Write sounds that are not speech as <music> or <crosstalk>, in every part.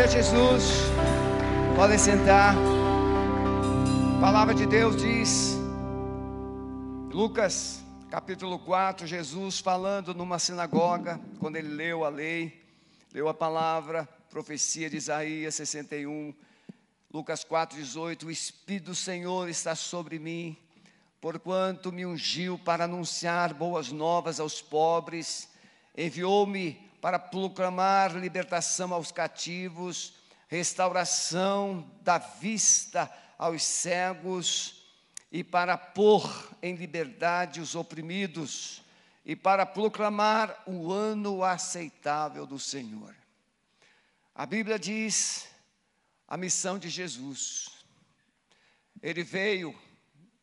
Glória a Jesus. Podem sentar. A palavra de Deus diz, Lucas capítulo 4, Jesus falando numa sinagoga, quando ele leu a lei, leu a palavra, profecia de Isaías 61, Lucas 4, 18: O Espírito do Senhor está sobre mim, porquanto me ungiu para anunciar boas novas aos pobres, enviou-me para proclamar libertação aos cativos, restauração da vista aos cegos, e para pôr em liberdade os oprimidos, e para proclamar o ano aceitável do Senhor. A Bíblia diz a missão de Jesus. Ele veio,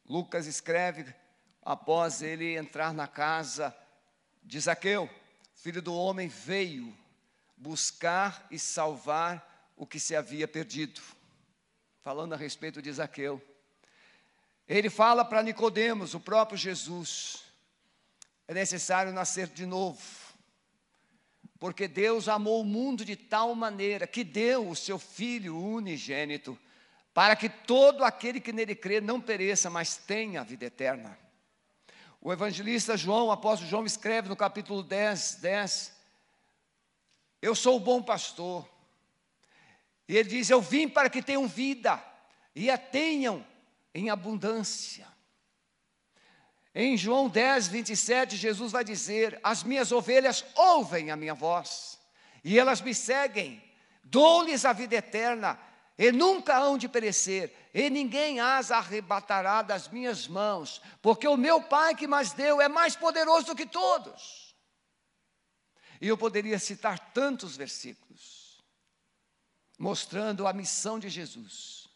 Lucas escreve, após ele entrar na casa de Zaqueu filho do homem veio buscar e salvar o que se havia perdido. Falando a respeito de Zaqueu. Ele fala para Nicodemos, o próprio Jesus, é necessário nascer de novo. Porque Deus amou o mundo de tal maneira que deu o seu filho unigênito, para que todo aquele que nele crê não pereça, mas tenha a vida eterna. O evangelista João, o apóstolo João, escreve no capítulo 10, 10: Eu sou o bom pastor. E ele diz: Eu vim para que tenham vida e a tenham em abundância. Em João 10, 27, Jesus vai dizer: As minhas ovelhas ouvem a minha voz, e elas me seguem, dou-lhes a vida eterna, e nunca hão de perecer, e ninguém as arrebatará das minhas mãos, porque o meu Pai que mais deu é mais poderoso do que todos. E eu poderia citar tantos versículos, mostrando a missão de Jesus,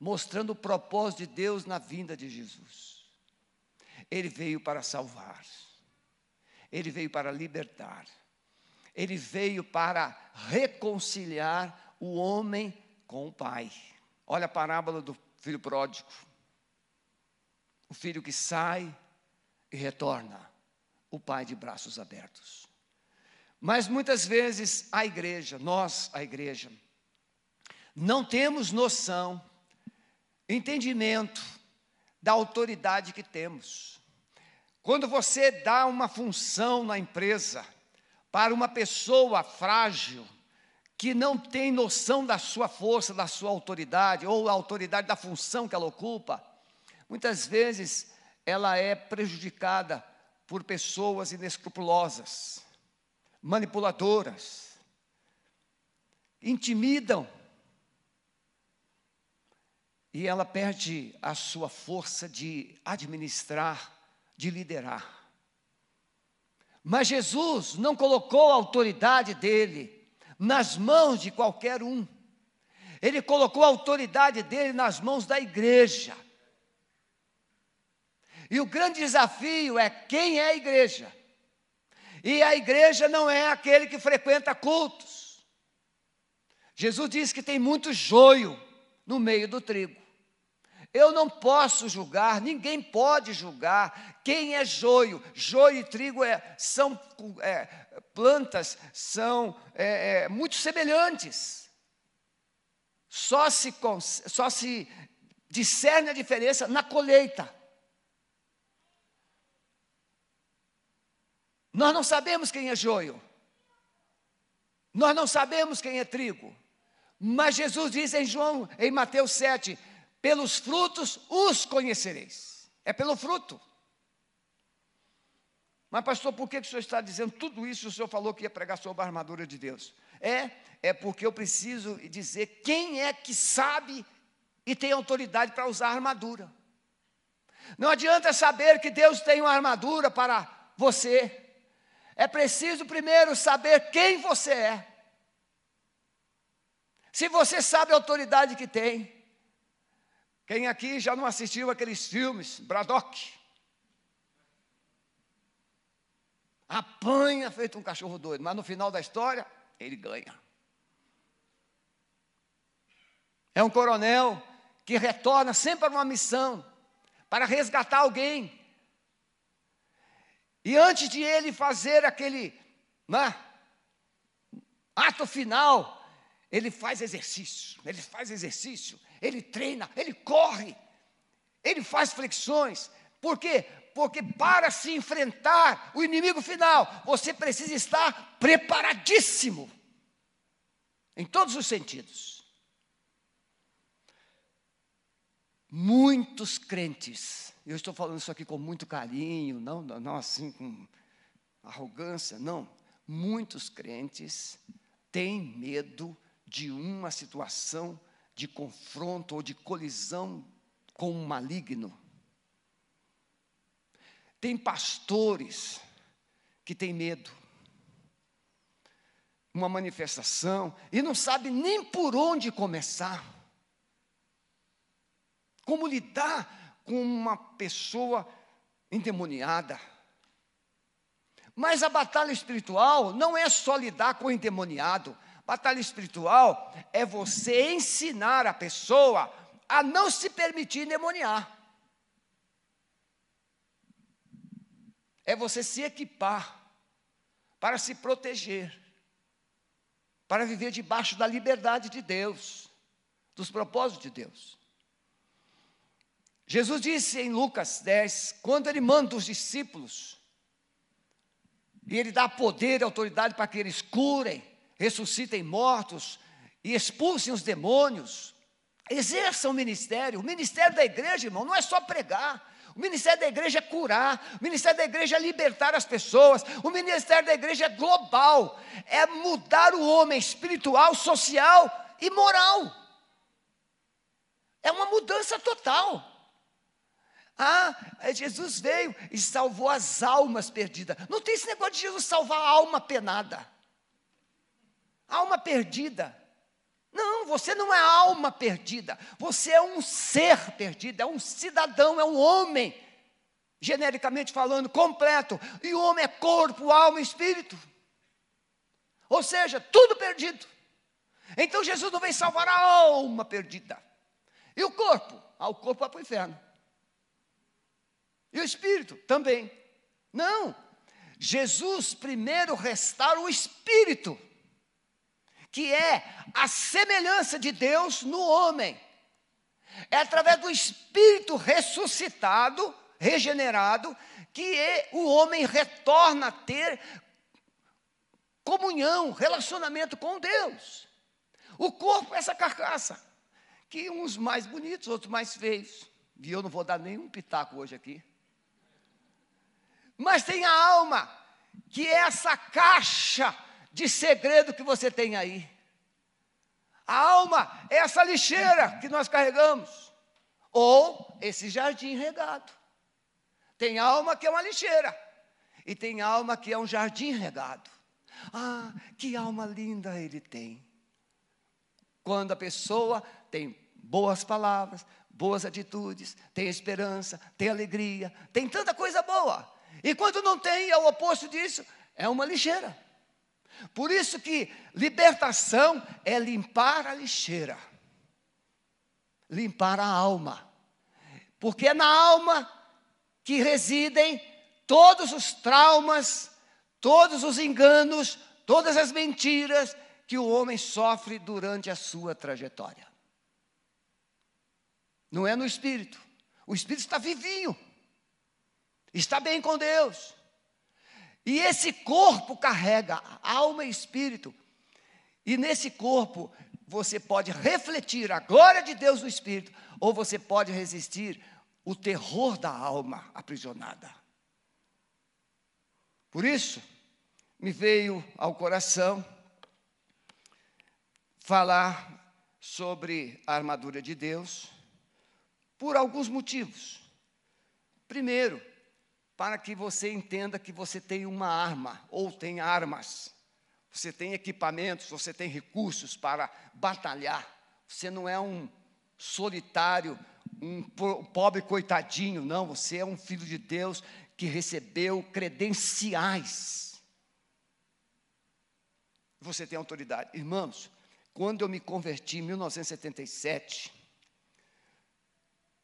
mostrando o propósito de Deus na vinda de Jesus. Ele veio para salvar, ele veio para libertar, ele veio para reconciliar o homem com o Pai. Olha a parábola do filho pródigo. O filho que sai e retorna, o pai de braços abertos. Mas muitas vezes a igreja, nós, a igreja, não temos noção, entendimento da autoridade que temos. Quando você dá uma função na empresa para uma pessoa frágil, que não tem noção da sua força, da sua autoridade, ou a autoridade da função que ela ocupa, muitas vezes ela é prejudicada por pessoas inescrupulosas, manipuladoras, intimidam, e ela perde a sua força de administrar, de liderar. Mas Jesus não colocou a autoridade dele nas mãos de qualquer um. Ele colocou a autoridade dele nas mãos da igreja. E o grande desafio é quem é a igreja. E a igreja não é aquele que frequenta cultos. Jesus disse que tem muito joio no meio do trigo. Eu não posso julgar, ninguém pode julgar quem é joio. Joio e trigo é, são é, plantas, são é, é, muito semelhantes. Só se, só se discerne a diferença na colheita. Nós não sabemos quem é joio. Nós não sabemos quem é trigo. Mas Jesus diz em João, em Mateus 7, pelos frutos os conhecereis. É pelo fruto. Mas, pastor, por que o senhor está dizendo tudo isso? O senhor falou que ia pregar sobre a armadura de Deus. É, é porque eu preciso dizer quem é que sabe e tem autoridade para usar a armadura. Não adianta saber que Deus tem uma armadura para você. É preciso primeiro saber quem você é. Se você sabe a autoridade que tem, quem aqui já não assistiu aqueles filmes, Braddock? Apanha feito um cachorro doido, mas no final da história, ele ganha. É um coronel que retorna sempre para uma missão, para resgatar alguém. E antes de ele fazer aquele né, ato final, ele faz exercício, ele faz exercício, ele treina, ele corre, ele faz flexões. Por quê? Porque para se enfrentar o inimigo final, você precisa estar preparadíssimo, em todos os sentidos. Muitos crentes, eu estou falando isso aqui com muito carinho, não, não assim com arrogância, não. Muitos crentes têm medo de uma situação de confronto ou de colisão com um maligno. Tem pastores que têm medo. Uma manifestação e não sabe nem por onde começar. Como lidar com uma pessoa endemoniada. Mas a batalha espiritual não é só lidar com o endemoniado. Batalha espiritual é você ensinar a pessoa a não se permitir endemoniar. É você se equipar para se proteger, para viver debaixo da liberdade de Deus, dos propósitos de Deus. Jesus disse em Lucas 10, quando ele manda os discípulos, e ele dá poder e autoridade para que eles curem, ressuscitem mortos e expulsem os demônios, exerçam o ministério. O ministério da igreja, irmão, não é só pregar. O ministério da igreja é curar, o ministério da igreja é libertar as pessoas, o ministério da igreja é global, é mudar o homem espiritual, social e moral. É uma mudança total. Ah, é, Jesus veio e salvou as almas perdidas. Não tem esse negócio de Jesus salvar a alma penada, alma perdida. Não, você não é alma perdida, você é um ser perdido, é um cidadão, é um homem, genericamente falando, completo. E o homem é corpo, alma e espírito. Ou seja, tudo perdido. Então Jesus não vem salvar a alma perdida. E o corpo? Ah, o corpo vai para o inferno. E o espírito também. Não. Jesus primeiro restaura o espírito que é a semelhança de Deus no homem. É através do Espírito ressuscitado, regenerado, que o homem retorna a ter comunhão, relacionamento com Deus. O corpo é essa carcaça, que uns mais bonitos, outros mais feios. E eu não vou dar nenhum pitaco hoje aqui. Mas tem a alma, que é essa caixa de segredo que você tem aí. A alma é essa lixeira que nós carregamos, ou esse jardim regado. Tem alma que é uma lixeira, e tem alma que é um jardim regado. Ah, que alma linda ele tem. Quando a pessoa tem boas palavras, boas atitudes, tem esperança, tem alegria, tem tanta coisa boa. E quando não tem, é o oposto disso, é uma lixeira. Por isso que libertação é limpar a lixeira, limpar a alma, porque é na alma que residem todos os traumas, todos os enganos, todas as mentiras que o homem sofre durante a sua trajetória. Não é no espírito, o espírito está vivinho, está bem com Deus, e esse corpo carrega alma e espírito. E nesse corpo você pode refletir a glória de Deus no espírito, ou você pode resistir o terror da alma aprisionada. Por isso, me veio ao coração falar sobre a armadura de Deus por alguns motivos. Primeiro, para que você entenda que você tem uma arma ou tem armas. Você tem equipamentos, você tem recursos para batalhar. Você não é um solitário, um pobre coitadinho, não. Você é um filho de Deus que recebeu credenciais. Você tem autoridade. Irmãos, quando eu me converti em 1977,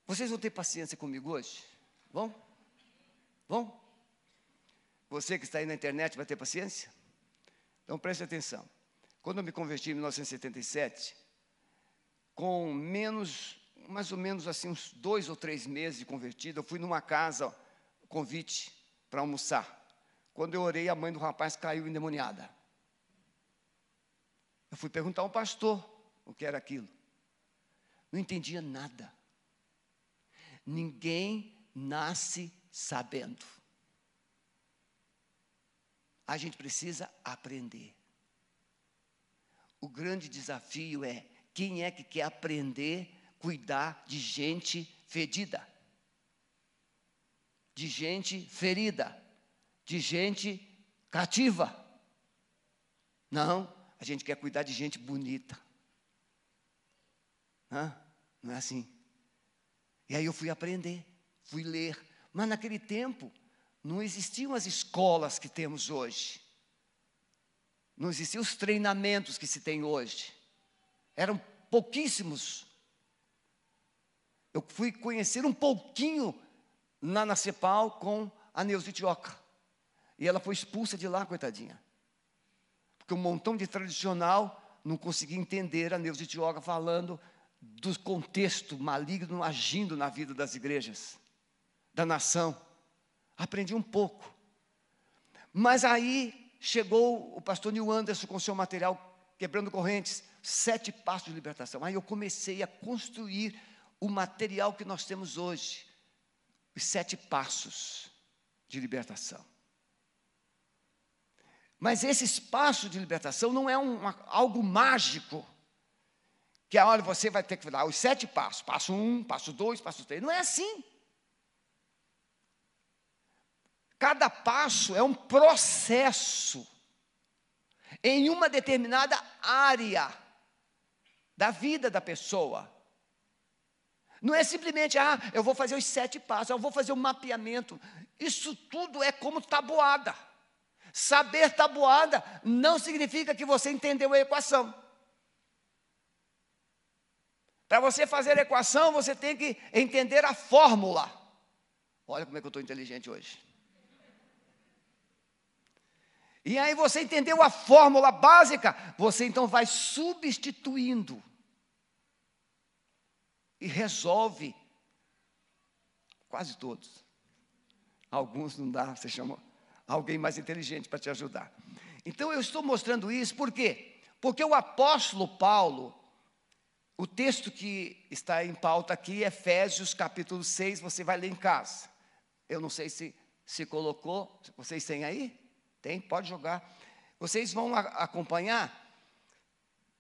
vocês vão ter paciência comigo hoje? Vão? Bom? Você que está aí na internet vai ter paciência? Então preste atenção. Quando eu me converti em 1977, com menos, mais ou menos assim, uns dois ou três meses de convertido, eu fui numa casa, convite para almoçar. Quando eu orei, a mãe do rapaz caiu endemoniada. Eu fui perguntar ao pastor o que era aquilo. Não entendia nada. Ninguém nasce sabendo. A gente precisa aprender. O grande desafio é quem é que quer aprender a cuidar de gente fedida, de gente ferida, de gente cativa. Não, a gente quer cuidar de gente bonita. Não é assim. E aí eu fui aprender, fui ler. Mas naquele tempo, não existiam as escolas que temos hoje. Não existiam os treinamentos que se tem hoje. Eram pouquíssimos. Eu fui conhecer um pouquinho na Nacepal com a Neuza Tioca. E ela foi expulsa de lá, coitadinha. Porque um montão de tradicional não conseguia entender a Neuza Tioca falando do contexto maligno agindo na vida das igrejas, da nação. Aprendi um pouco. Mas aí chegou o pastor Neil Anderson com seu material Quebrando Correntes, sete passos de libertação. Aí eu comecei a construir o material que nós temos hoje, os sete passos de libertação. Mas esse espaço de libertação não é um, algo mágico que a hora você vai ter que dar os sete passos, passo um, passo dois, passo três. Não é assim. Cada passo é um processo em uma determinada área da vida da pessoa. Não é simplesmente, ah, eu vou fazer os sete passos, eu vou fazer o um mapeamento. Isso tudo é como tabuada. Saber tabuada não significa que você entendeu a equação. Para você fazer a equação, você tem que entender a fórmula. Olha como é que eu estou inteligente hoje. E aí você entendeu a fórmula básica, você então vai substituindo. E resolve. Quase todos. Alguns não dá, você chama alguém mais inteligente para te ajudar. Então eu estou mostrando isso por quê? Porque o apóstolo Paulo, o texto que está em pauta aqui, Efésios capítulo 6, você vai ler em casa. Eu não sei se se colocou, vocês têm aí? Tem, pode jogar. Vocês vão acompanhar,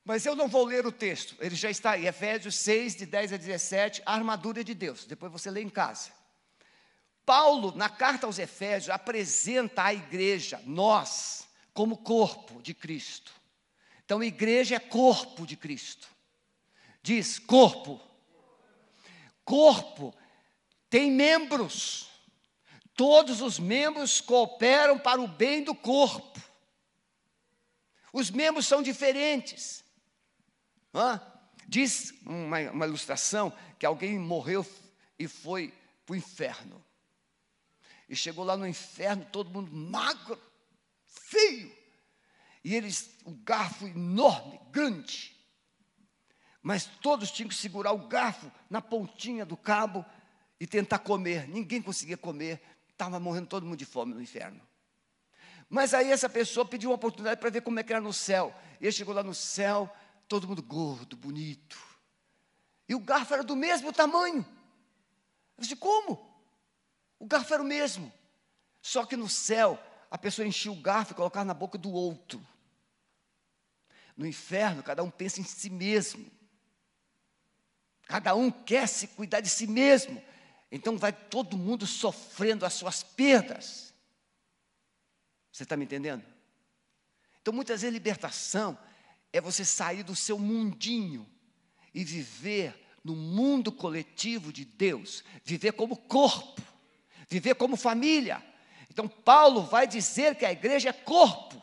mas eu não vou ler o texto, ele já está aí, Efésios 6, de 10 a 17, a armadura de Deus. Depois você lê em casa. Paulo, na carta aos Efésios, apresenta à igreja, nós, como corpo de Cristo. Então, igreja é corpo de Cristo. Diz corpo. Corpo tem membros. Todos os membros cooperam para o bem do corpo. Os membros são diferentes. Hã? Diz uma, uma ilustração que alguém morreu e foi para o inferno. E chegou lá no inferno, todo mundo magro, feio. E eles, o garfo enorme, grande. Mas todos tinham que segurar o garfo na pontinha do cabo e tentar comer. Ninguém conseguia comer, estava morrendo todo mundo de fome no inferno. Mas aí essa pessoa pediu uma oportunidade para ver como é que era no céu. Ele chegou lá no céu, todo mundo gordo, bonito. E o garfo era do mesmo tamanho. Eu disse, como? O garfo era o mesmo. Só que no céu, a pessoa enchia o garfo e colocava na boca do outro. No inferno, cada um pensa em si mesmo. Cada um quer se cuidar de si mesmo. Então vai todo mundo sofrendo as suas perdas. Você está me entendendo? Então muitas vezes libertação é você sair do seu mundinho e viver no mundo coletivo de Deus, viver como corpo viver como família. Então, Paulo vai dizer que a igreja é corpo,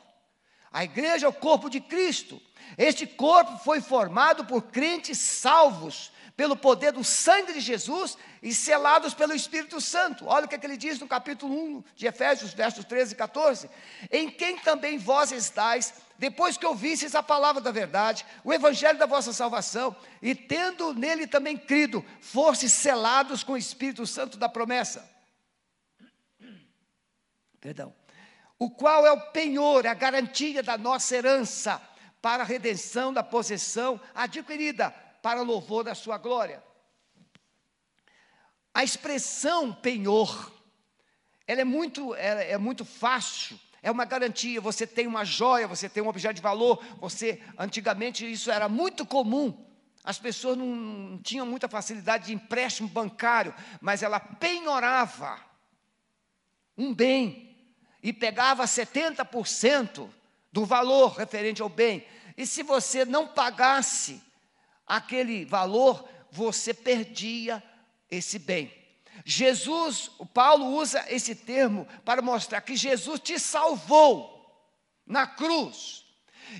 a igreja é o corpo de Cristo. Este corpo foi formado por crentes salvos pelo poder do sangue de Jesus e selados pelo Espírito Santo. Olha o que, é que ele diz no capítulo 1 de Efésios, versos 13 e 14: Em quem também vós estáis, depois que ouvistes a palavra da verdade, o evangelho da vossa salvação, e tendo nele também crido, fostes selados com o Espírito Santo da promessa. Perdão. O qual é o penhor, a garantia da nossa herança para a redenção da possessão adquirida para louvor da sua glória. A expressão penhor, ela é muito, é, é muito fácil, é uma garantia. Você tem uma joia, você tem um objeto de valor. Você, antigamente, isso era muito comum. As pessoas não, não tinham muita facilidade de empréstimo bancário, mas ela penhorava um bem e pegava 70% do valor referente ao bem. E se você não pagasse aquele valor, você perdia esse bem. Jesus, o Paulo usa esse termo para mostrar que Jesus te salvou na cruz.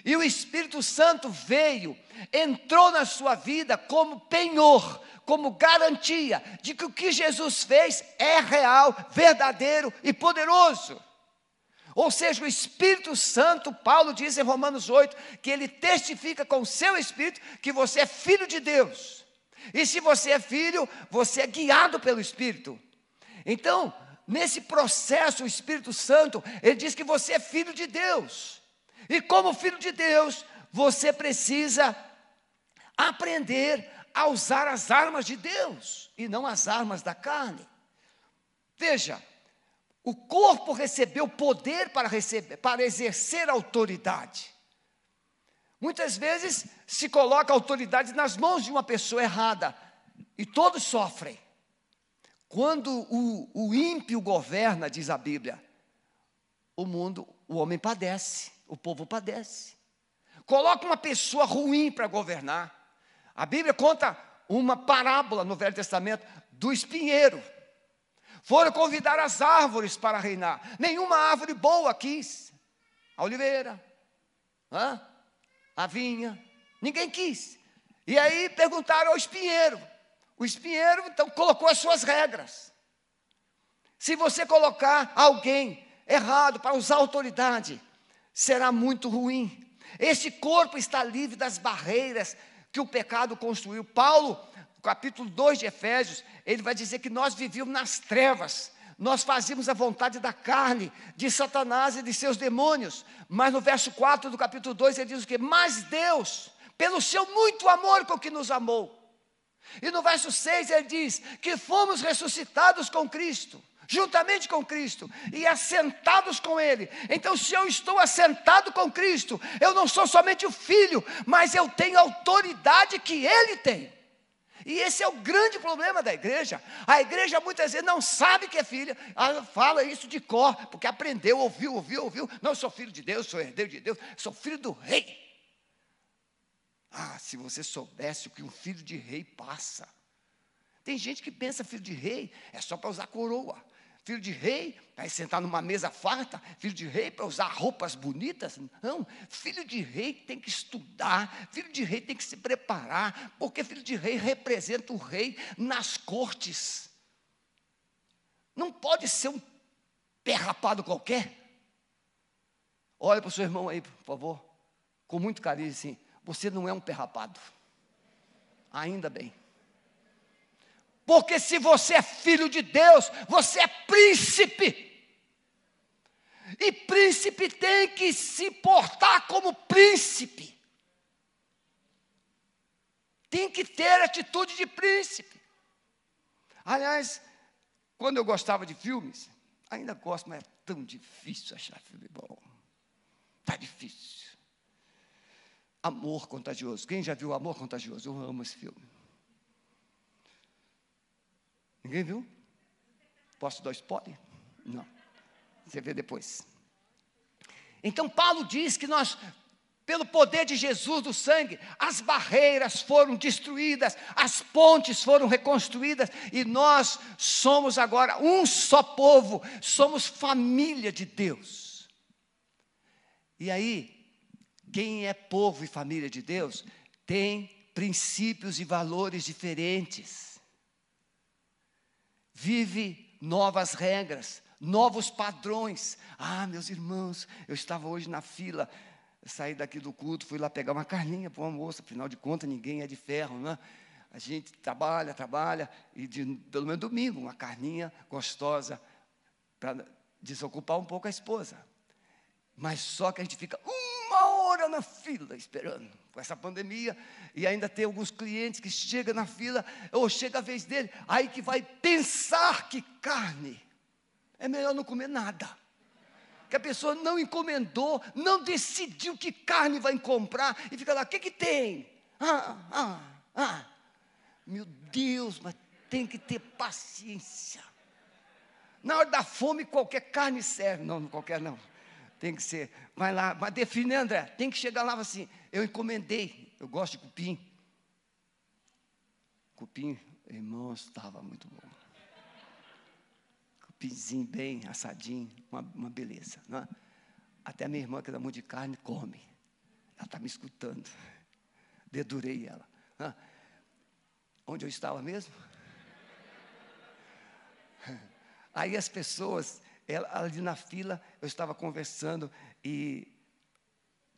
E o Espírito Santo veio, entrou na sua vida como penhor, como garantia de que o que Jesus fez é real, verdadeiro e poderoso. Ou seja, o Espírito Santo, Paulo diz em Romanos 8, que ele testifica com o seu Espírito que você é filho de Deus. E se você é filho, você é guiado pelo Espírito. Então, nesse processo, o Espírito Santo, ele diz que você é filho de Deus. E como filho de Deus, você precisa aprender a usar as armas de Deus e não as armas da carne. Veja, o corpo recebeu poder para, receber, para exercer autoridade. Muitas vezes se coloca a autoridade nas mãos de uma pessoa errada e todos sofrem. Quando o, o ímpio governa, diz a Bíblia, o mundo, o homem padece, o povo padece. Coloca uma pessoa ruim para governar. A Bíblia conta uma parábola no Velho Testamento do espinheiro. Foram convidar as árvores para reinar. Nenhuma árvore boa quis. A oliveira, hã? a vinha, ninguém quis. E aí perguntaram ao espinheiro. O espinheiro então colocou as suas regras. Se você colocar alguém errado para usar autoridade, será muito ruim. Este corpo está livre das barreiras que o pecado construiu. Paulo capítulo 2 de Efésios, ele vai dizer que nós vivíamos nas trevas, nós fazíamos a vontade da carne, de Satanás e de seus demônios. Mas no verso 4 do capítulo 2 ele diz o quê? Mas Deus, pelo seu muito amor com que nos amou. E no verso 6 ele diz que fomos ressuscitados com Cristo juntamente com Cristo e assentados com Ele. Então, se eu estou assentado com Cristo, eu não sou somente o filho, mas eu tenho a autoridade que Ele tem. E esse é o grande problema da igreja. A igreja muitas vezes não sabe que é filha, ela fala isso de cor, porque aprendeu, ouviu, ouviu, ouviu. Não, sou filho de Deus, sou herdeiro de Deus, sou filho do rei. Ah, se você soubesse o que um filho de rei passa. Tem gente que pensa filho de rei é só para usar coroa. Filho de rei para sentar numa mesa farta, filho de rei para usar roupas bonitas. Não, filho de rei tem que estudar, filho de rei tem que se preparar, porque filho de rei representa o rei nas cortes. Não pode ser um pé rapado qualquer. Olha para o seu irmão aí, por favor, com muito carinho assim. Você não é um pé rapado. Ainda bem. Porque se você é filho de Deus, você é príncipe. E príncipe tem que se portar como príncipe. Tem que ter atitude de príncipe. Aliás, quando eu gostava de filmes, ainda gosto, mas é tão difícil achar filme bom. Está difícil. Amor contagioso. Quem já viu Amor Contagioso? Eu amo esse filme. Ninguém viu? Posso dar spoiler? Não. Você vê depois. Então Paulo diz que nós, pelo poder de Jesus do sangue, as barreiras foram destruídas, as pontes foram reconstruídas e nós somos agora um só povo, somos família de Deus. E aí, quem é povo e família de Deus tem princípios e valores diferentes. Vive novas regras, novos padrões. Ah, meus irmãos, eu estava hoje na fila, saí daqui do culto, fui lá pegar uma carninha para o almoço, afinal de contas, ninguém é de ferro, né? A gente trabalha, trabalha, e de, pelo menos domingo, uma carninha gostosa para desocupar um pouco a esposa. Mas só que a gente fica uma hora na fila esperando, com essa pandemia, e ainda tem alguns clientes que chegam na fila, ou chega a vez dele, aí que vai pensar que carne, é melhor não comer nada. Que a pessoa não encomendou, não decidiu que carne vai comprar, e fica lá, o que, que tem? Ah, ah, ah. Meu Deus, mas tem que ter paciência. Na hora da fome, qualquer carne serve. Não, qualquer não. Tem que ser. Vai lá, mas define, André. Tem que chegar lá assim. Eu encomendei. Eu gosto de cupim. Cupim, irmãos, estava muito bom. Cupinzinho bem assadinho, uma, uma beleza. Não é? Até minha irmã, que dá muito de carne, come. Ela está me escutando. Dedurei ela. É? Onde eu estava mesmo? <laughs> Aí as pessoas, ela, ali na fila, eu estava conversando e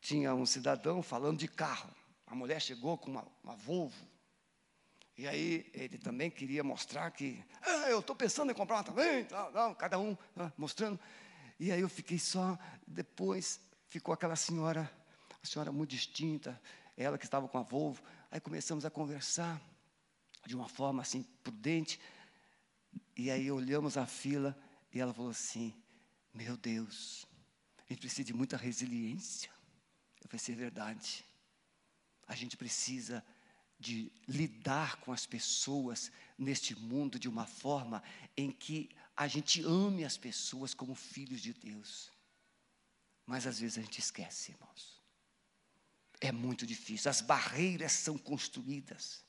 tinha um cidadão falando de carro. A mulher chegou com uma, uma Volvo. E aí ele também queria mostrar que, ah, eu estou pensando em comprar uma também, não, não, cada um ah, mostrando. E aí eu fiquei só, depois ficou aquela senhora, a senhora muito distinta, ela que estava com a Volvo. Aí começamos a conversar de uma forma assim prudente. E aí olhamos a fila e ela falou assim: Meu Deus, a gente precisa de muita resiliência. Eu Isso é verdade. A gente precisa de lidar com as pessoas neste mundo de uma forma em que a gente ame as pessoas como filhos de Deus. Mas às vezes a gente esquece, irmãos. É muito difícil, as barreiras são construídas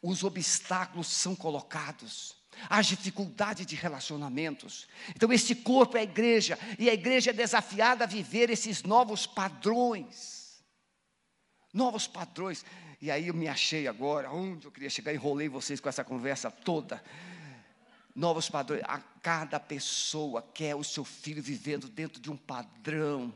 os obstáculos são colocados, as dificuldades de relacionamentos. Então, este corpo é a igreja, e a igreja é desafiada a viver esses novos padrões. Novos padrões. E aí eu me achei agora, onde eu queria chegar, enrolei vocês com essa conversa toda. Novos padrões. A cada pessoa quer o seu filho vivendo dentro de um padrão.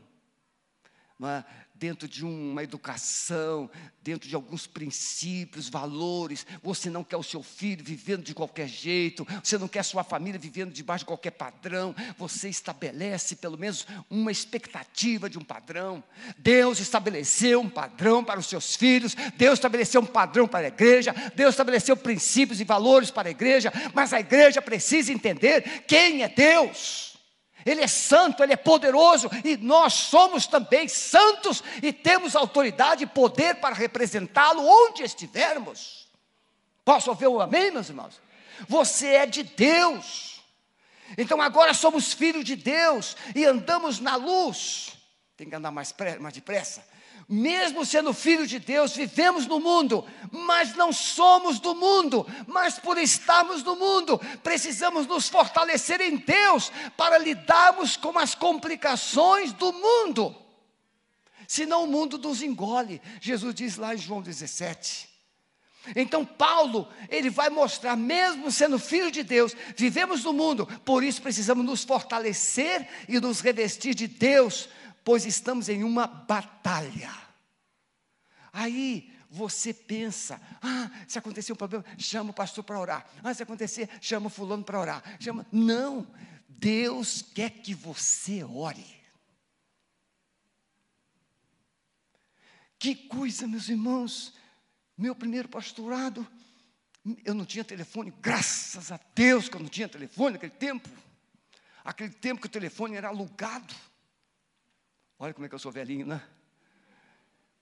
É? dentro de uma educação, dentro de alguns princípios, valores. Você não quer o seu filho vivendo de qualquer jeito, você não quer a sua família vivendo debaixo de qualquer padrão. Você estabelece pelo menos uma expectativa de um padrão. Deus estabeleceu um padrão para os seus filhos, Deus estabeleceu um padrão para a igreja, Deus estabeleceu princípios e valores para a igreja, mas a igreja precisa entender quem é Deus. Ele é santo, Ele é poderoso e nós somos também santos e temos autoridade e poder para representá-lo onde estivermos. Posso ouvir um amém, meus irmãos? Você é de Deus, então agora somos filhos de Deus e andamos na luz. Tem que andar mais, mais depressa mesmo sendo filho de Deus, vivemos no mundo, mas não somos do mundo, mas por estarmos no mundo, precisamos nos fortalecer em Deus para lidarmos com as complicações do mundo. Senão o mundo nos engole. Jesus diz lá em João 17. Então Paulo, ele vai mostrar, mesmo sendo filho de Deus, vivemos no mundo, por isso precisamos nos fortalecer e nos revestir de Deus pois estamos em uma batalha. Aí você pensa, ah, se acontecer um problema, chama o pastor para orar. Ah, se acontecer, chama o fulano para orar. Chama. Não, Deus quer que você ore. Que coisa, meus irmãos. Meu primeiro pastorado, eu não tinha telefone, graças a Deus que eu não tinha telefone naquele tempo. Aquele tempo que o telefone era alugado. Olha como é que eu sou velhinho, né?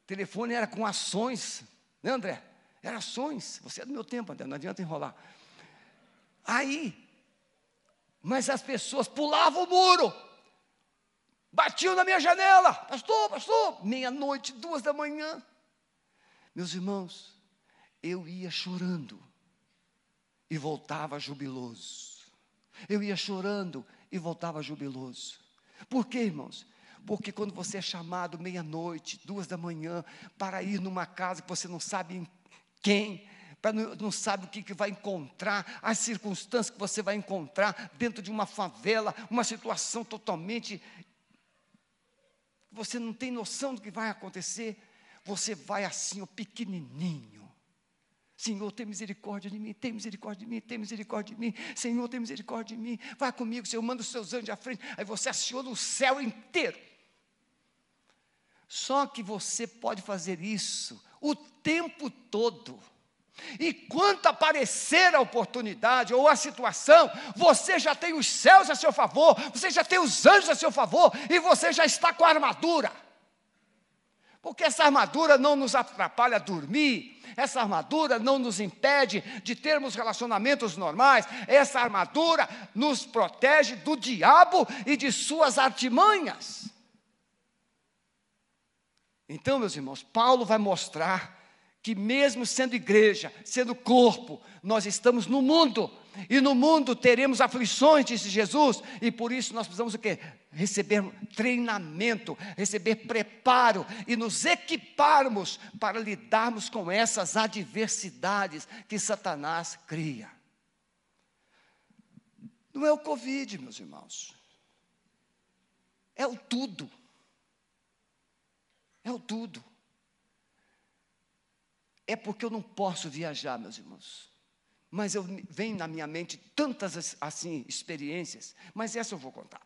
Telefone era com ações, né, André? Era ações. Você é do meu tempo, André, não adianta enrolar. Aí, mas as pessoas pulavam o muro, batiam na minha janela, pastor, pastor, meia-noite, duas da manhã. Meus irmãos, eu ia chorando e voltava jubiloso. Eu ia chorando e voltava jubiloso. Por quê, irmãos? Porque quando você é chamado meia-noite, duas da manhã, para ir numa casa que você não sabe quem, para não, não sabe o que, que vai encontrar, as circunstâncias que você vai encontrar dentro de uma favela, uma situação totalmente. Você não tem noção do que vai acontecer. Você vai assim, o pequenininho. Senhor, tem misericórdia de mim, tem misericórdia de mim, tem misericórdia de mim. Senhor, tem misericórdia de mim. Vai comigo, Senhor, manda os seus anjos à frente. Aí você aciona o céu inteiro. Só que você pode fazer isso o tempo todo. E quando aparecer a oportunidade ou a situação, você já tem os céus a seu favor, você já tem os anjos a seu favor, e você já está com a armadura. Porque essa armadura não nos atrapalha a dormir, essa armadura não nos impede de termos relacionamentos normais, essa armadura nos protege do diabo e de suas artimanhas. Então, meus irmãos, Paulo vai mostrar que mesmo sendo igreja, sendo corpo, nós estamos no mundo, e no mundo teremos aflições, disse Jesus, e por isso nós precisamos o quê? Receber treinamento, receber preparo e nos equiparmos para lidarmos com essas adversidades que Satanás cria. Não é o Covid, meus irmãos, é o tudo. É o tudo. É porque eu não posso viajar, meus irmãos. Mas eu vem na minha mente tantas assim experiências, mas essa eu vou contar.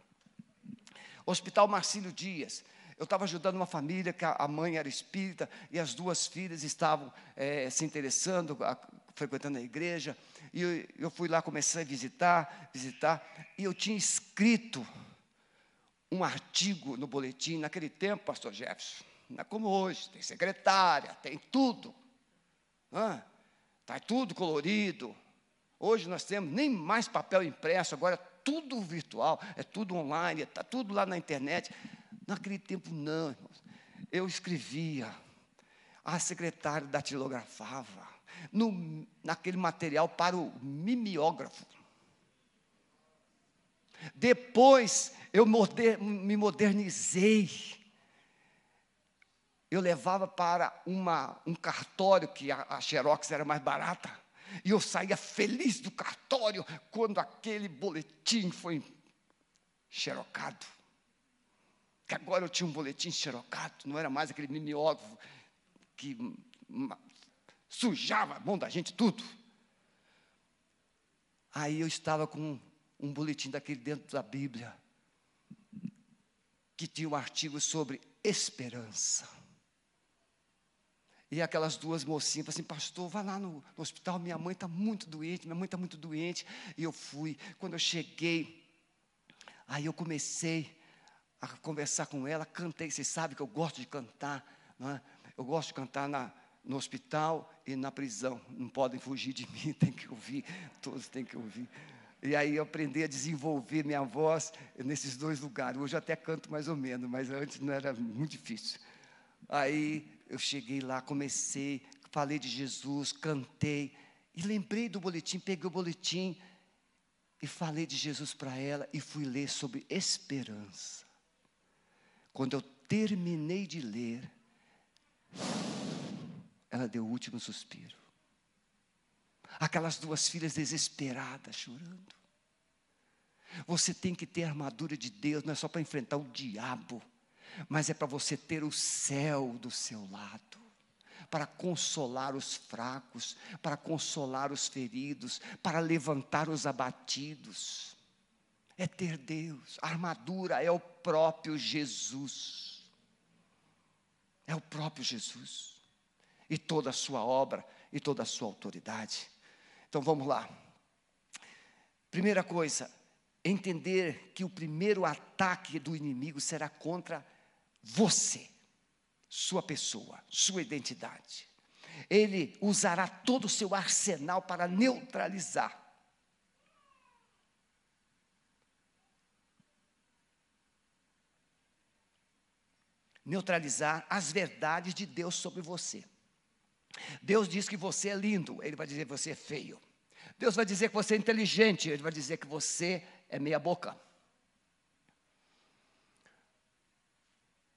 Hospital Marcílio Dias. Eu estava ajudando uma família que a mãe era espírita e as duas filhas estavam é, se interessando, a, frequentando a igreja. E eu, eu fui lá, comecei a visitar, visitar, e eu tinha escrito um artigo no boletim, naquele tempo, pastor Jefferson, não é como hoje, tem secretária, tem tudo. Está tudo colorido. Hoje nós temos nem mais papel impresso, agora é tudo virtual, é tudo online, está tudo lá na internet. Naquele tempo, não, irmãos. Eu escrevia, a secretária datilografava, no, naquele material para o mimeógrafo. Depois eu moder, me modernizei eu levava para uma, um cartório que a, a Xerox era mais barata. E eu saía feliz do cartório quando aquele boletim foi xerocado. Que agora eu tinha um boletim xerocado, não era mais aquele mimeógrafo que sujava a mão da gente tudo. Aí eu estava com um, um boletim daquele dentro da Bíblia, que tinha um artigo sobre esperança. E aquelas duas mocinhas assim, pastor, vai lá no, no hospital, minha mãe está muito doente, minha mãe está muito doente. E eu fui. Quando eu cheguei, aí eu comecei a conversar com ela, cantei. Vocês sabem que eu gosto de cantar, é? eu gosto de cantar na, no hospital e na prisão. Não podem fugir de <laughs> mim, tem que ouvir, todos têm que ouvir. E aí eu aprendi a desenvolver minha voz nesses dois lugares. Hoje eu até canto mais ou menos, mas antes não era muito difícil. Aí eu cheguei lá, comecei, falei de Jesus, cantei, e lembrei do boletim, peguei o boletim e falei de Jesus para ela e fui ler sobre esperança. Quando eu terminei de ler, ela deu o último suspiro. Aquelas duas filhas desesperadas, chorando. Você tem que ter a armadura de Deus, não é só para enfrentar o diabo mas é para você ter o céu do seu lado, para consolar os fracos, para consolar os feridos, para levantar os abatidos. É ter Deus, a armadura é o próprio Jesus. É o próprio Jesus. E toda a sua obra e toda a sua autoridade. Então vamos lá. Primeira coisa, entender que o primeiro ataque do inimigo será contra você, sua pessoa, sua identidade. Ele usará todo o seu arsenal para neutralizar. Neutralizar as verdades de Deus sobre você. Deus diz que você é lindo, ele vai dizer que você é feio. Deus vai dizer que você é inteligente, ele vai dizer que você é meia boca.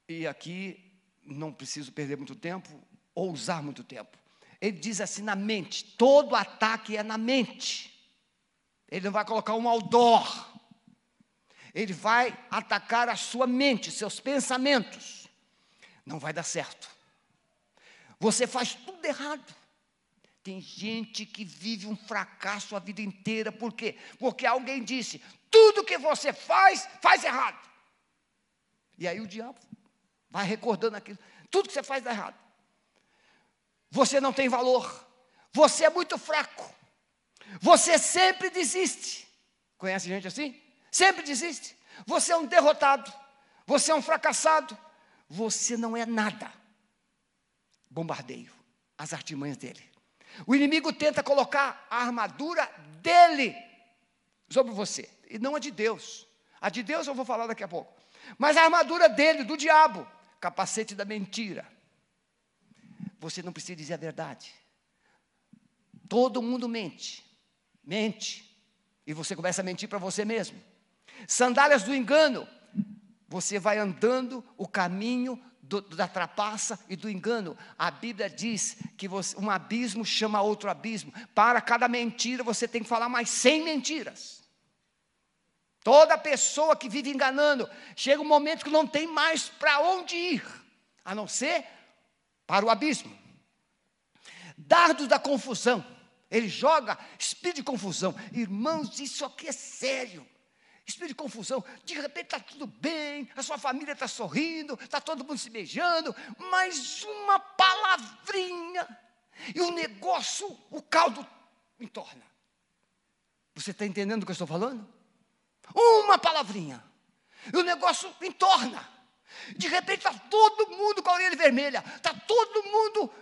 E aqui não preciso perder muito tempo ou usar muito tempo. ele diz assim na mente: todo ataque é na mente. Ele não vai colocar um outdoor. Ele vai atacar a sua mente, seus pensamentos. Não vai dar certo. Você faz tudo errado. Tem gente que vive um fracasso a vida inteira, por quê? Porque alguém disse: tudo que você faz, faz errado. E aí o diabo vai recordando aquilo: tudo que você faz dá errado. Você não tem valor, você é muito fraco, você sempre desiste. Conhece gente assim? Sempre desiste. Você é um derrotado, você é um fracassado, você não é nada. Bombardeio, as artimanhas dele. O inimigo tenta colocar a armadura dele sobre você, e não a de Deus. A de Deus eu vou falar daqui a pouco. Mas a armadura dele, do diabo, capacete da mentira. Você não precisa dizer a verdade. Todo mundo mente, mente, e você começa a mentir para você mesmo. Sandálias do engano, você vai andando o caminho do, da trapaça e do engano. A Bíblia diz que você, um abismo chama outro abismo. Para cada mentira você tem que falar mais 100 mentiras. Toda pessoa que vive enganando, chega um momento que não tem mais para onde ir, a não ser para o abismo. Dardos da confusão, ele joga espírito de confusão. Irmãos, isso aqui é sério espírito de confusão. De repente está tudo bem, a sua família está sorrindo, está todo mundo se beijando, mas uma palavrinha e o negócio, o caldo entorna. Você está entendendo o que eu estou falando? Uma palavrinha e o negócio entorna. De repente está todo mundo com a orelha vermelha, está todo mundo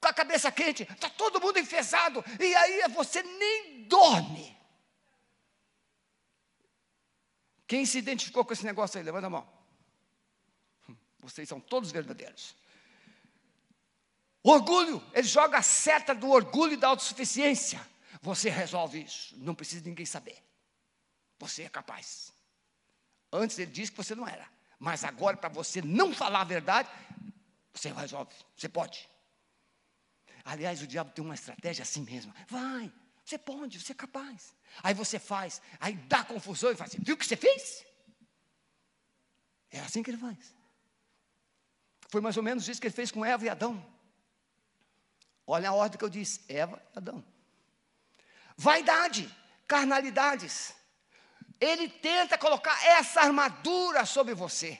com a cabeça quente, está todo mundo enfesado, e aí você nem dorme. Quem se identificou com esse negócio aí? Levanta a mão. Vocês são todos verdadeiros. Orgulho, ele joga a seta do orgulho e da autossuficiência. Você resolve isso, não precisa de ninguém saber. Você é capaz. Antes ele disse que você não era, mas agora, para você não falar a verdade, você resolve, você pode. Aliás, o diabo tem uma estratégia assim mesmo. Vai, você pode, você é capaz. Aí você faz, aí dá confusão e fala assim: viu o que você fez? É assim que ele faz. Foi mais ou menos isso que ele fez com Eva e Adão. Olha a ordem que eu disse: Eva e Adão. Vaidade, carnalidades. Ele tenta colocar essa armadura sobre você.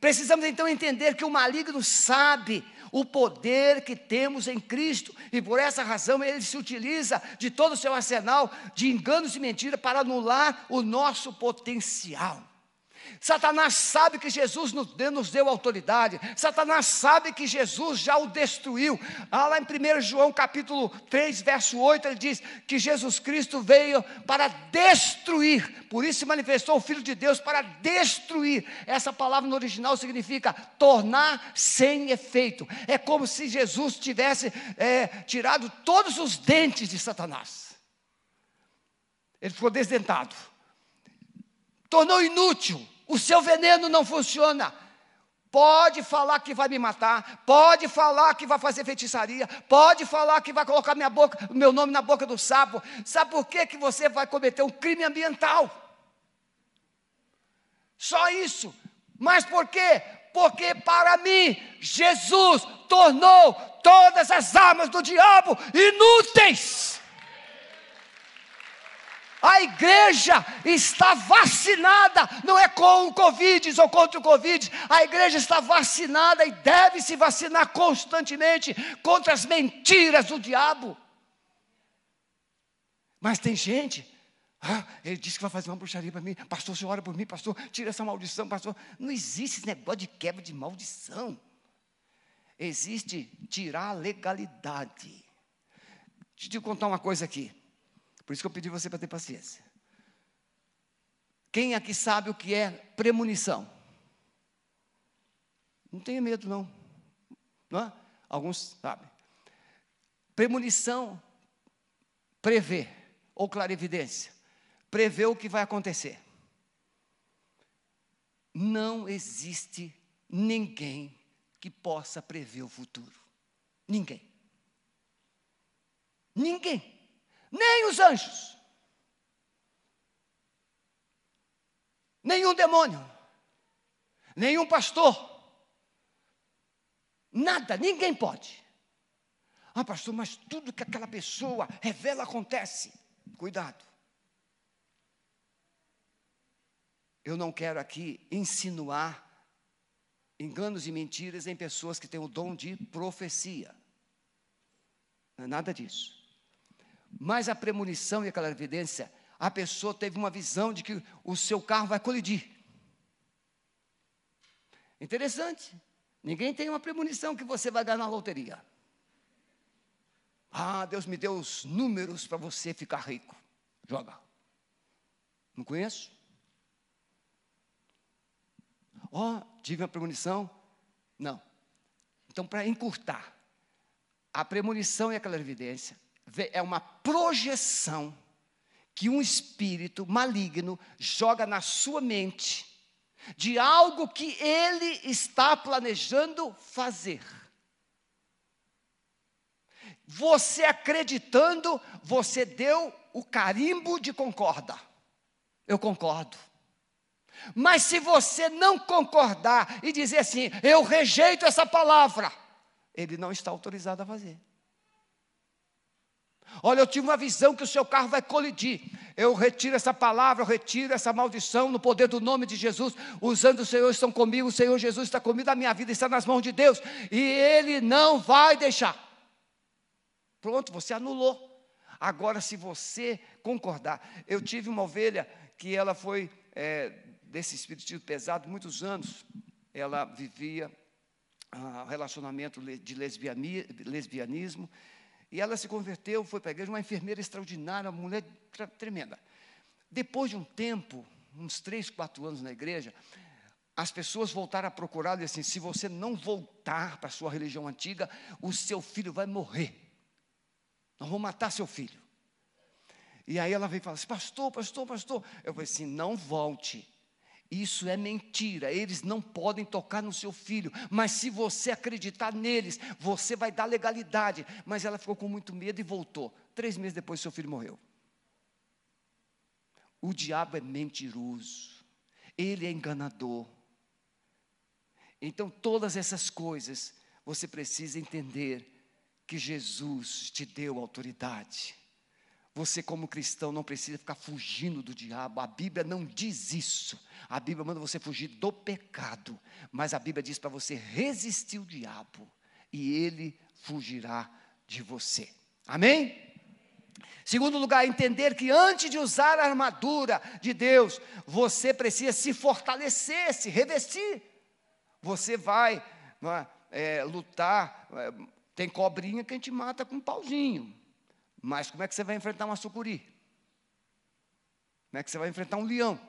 Precisamos então entender que o maligno sabe o poder que temos em Cristo, e por essa razão ele se utiliza de todo o seu arsenal de enganos e mentiras para anular o nosso potencial. Satanás sabe que Jesus nos deu, autoridade, Satanás sabe que Jesus já o destruiu. Ah, lá em 1 João capítulo 3, verso 8, ele diz que Jesus Cristo veio para destruir, por isso se manifestou o Filho de Deus para destruir. Essa palavra no original significa tornar sem efeito. É como se Jesus tivesse é, tirado todos os dentes de Satanás. Ele ficou desdentado tornou inútil, o seu veneno não funciona. Pode falar que vai me matar, pode falar que vai fazer feitiçaria, pode falar que vai colocar minha boca, meu nome na boca do sapo. Sabe por que, que você vai cometer um crime ambiental? Só isso. Mas por quê? Porque para mim, Jesus tornou todas as armas do diabo inúteis. A igreja está vacinada, não é com o Covid ou contra o Covid, a igreja está vacinada e deve se vacinar constantemente contra as mentiras do diabo. Mas tem gente, ah, ele disse que vai fazer uma bruxaria para mim, pastor, você ora por mim, pastor, tira essa maldição, pastor. Não existe esse negócio de quebra de maldição. Existe tirar a legalidade. Deixa eu te contar uma coisa aqui. Por isso que eu pedi você para ter paciência. Quem aqui sabe o que é premonição? Não tenha medo, não. não é? Alguns sabem. Premonição prevê, ou clarividência, prevê o que vai acontecer. Não existe ninguém que possa prever o futuro. Ninguém. Ninguém. Nem os anjos. Nenhum demônio. Nenhum pastor. Nada, ninguém pode. Ah, pastor, mas tudo que aquela pessoa revela acontece. Cuidado. Eu não quero aqui insinuar enganos e mentiras em pessoas que têm o dom de profecia. Não é nada disso. Mas a premonição e aquela evidência, a pessoa teve uma visão de que o seu carro vai colidir. Interessante. Ninguém tem uma premonição que você vai ganhar na loteria. Ah, Deus me deu os números para você ficar rico. Joga. Não conheço? Ó, oh, tive uma premonição? Não. Então, para encurtar, a premonição e aquela evidência é uma projeção que um espírito maligno joga na sua mente de algo que ele está planejando fazer. Você acreditando, você deu o carimbo de concorda. Eu concordo. Mas se você não concordar e dizer assim, eu rejeito essa palavra, ele não está autorizado a fazer. Olha, eu tive uma visão que o seu carro vai colidir. Eu retiro essa palavra, eu retiro essa maldição no poder do nome de Jesus. Usando o Senhor estão comigo, o Senhor Jesus está comigo, a minha vida está nas mãos de Deus. E Ele não vai deixar. Pronto, você anulou. Agora, se você concordar, eu tive uma ovelha que ela foi é, desse espiritismo pesado muitos anos. Ela vivia ah, relacionamento de lesbianismo. E ela se converteu, foi para a igreja, uma enfermeira extraordinária, uma mulher tremenda. Depois de um tempo, uns três, quatro anos na igreja, as pessoas voltaram a procurar e assim: se você não voltar para a sua religião antiga, o seu filho vai morrer. Nós vamos matar seu filho. E aí ela veio e falou assim: Pastor, pastor, pastor. Eu falei assim: não volte. Isso é mentira, eles não podem tocar no seu filho, mas se você acreditar neles, você vai dar legalidade. Mas ela ficou com muito medo e voltou. Três meses depois, seu filho morreu. O diabo é mentiroso, ele é enganador. Então, todas essas coisas, você precisa entender que Jesus te deu autoridade. Você, como cristão, não precisa ficar fugindo do diabo. A Bíblia não diz isso. A Bíblia manda você fugir do pecado. Mas a Bíblia diz para você resistir o diabo. E ele fugirá de você. Amém? Segundo lugar, entender que antes de usar a armadura de Deus, você precisa se fortalecer, se revestir. Você vai é, é, lutar. É, tem cobrinha que a gente mata com um pauzinho. Mas como é que você vai enfrentar uma sucuri? Como é que você vai enfrentar um leão?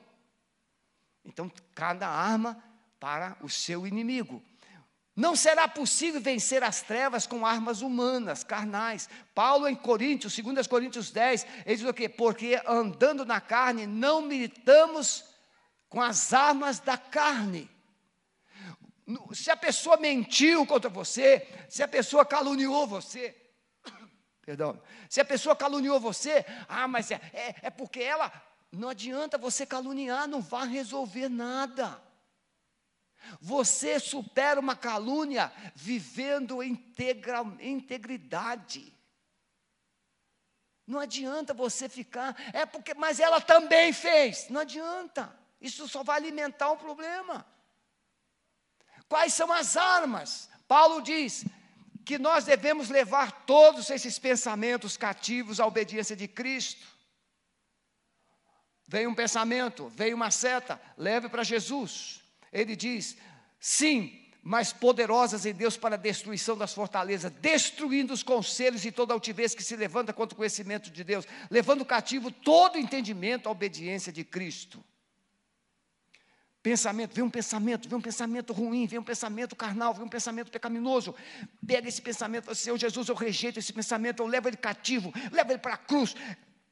Então, cada arma para o seu inimigo. Não será possível vencer as trevas com armas humanas, carnais. Paulo em Coríntios, 2 Coríntios 10, ele diz o quê? Porque andando na carne, não militamos com as armas da carne. Se a pessoa mentiu contra você, se a pessoa caluniou você, Perdão. Se a pessoa caluniou você, ah, mas é, é, é porque ela. Não adianta você caluniar, não vai resolver nada. Você supera uma calúnia vivendo integra, integridade. Não adianta você ficar, é porque, mas ela também fez. Não adianta. Isso só vai alimentar o problema. Quais são as armas? Paulo diz: que nós devemos levar todos esses pensamentos cativos à obediência de Cristo. Veio um pensamento, veio uma seta, leve para Jesus. Ele diz: sim, mas poderosas em Deus para a destruição das fortalezas, destruindo os conselhos e toda altivez que se levanta contra o conhecimento de Deus, levando cativo todo entendimento à obediência de Cristo. Pensamento, vem um pensamento, vem um pensamento ruim, vem um pensamento carnal, vem um pensamento pecaminoso. Pega esse pensamento, Senhor Jesus, eu rejeito esse pensamento, eu levo ele cativo, levo ele para a cruz.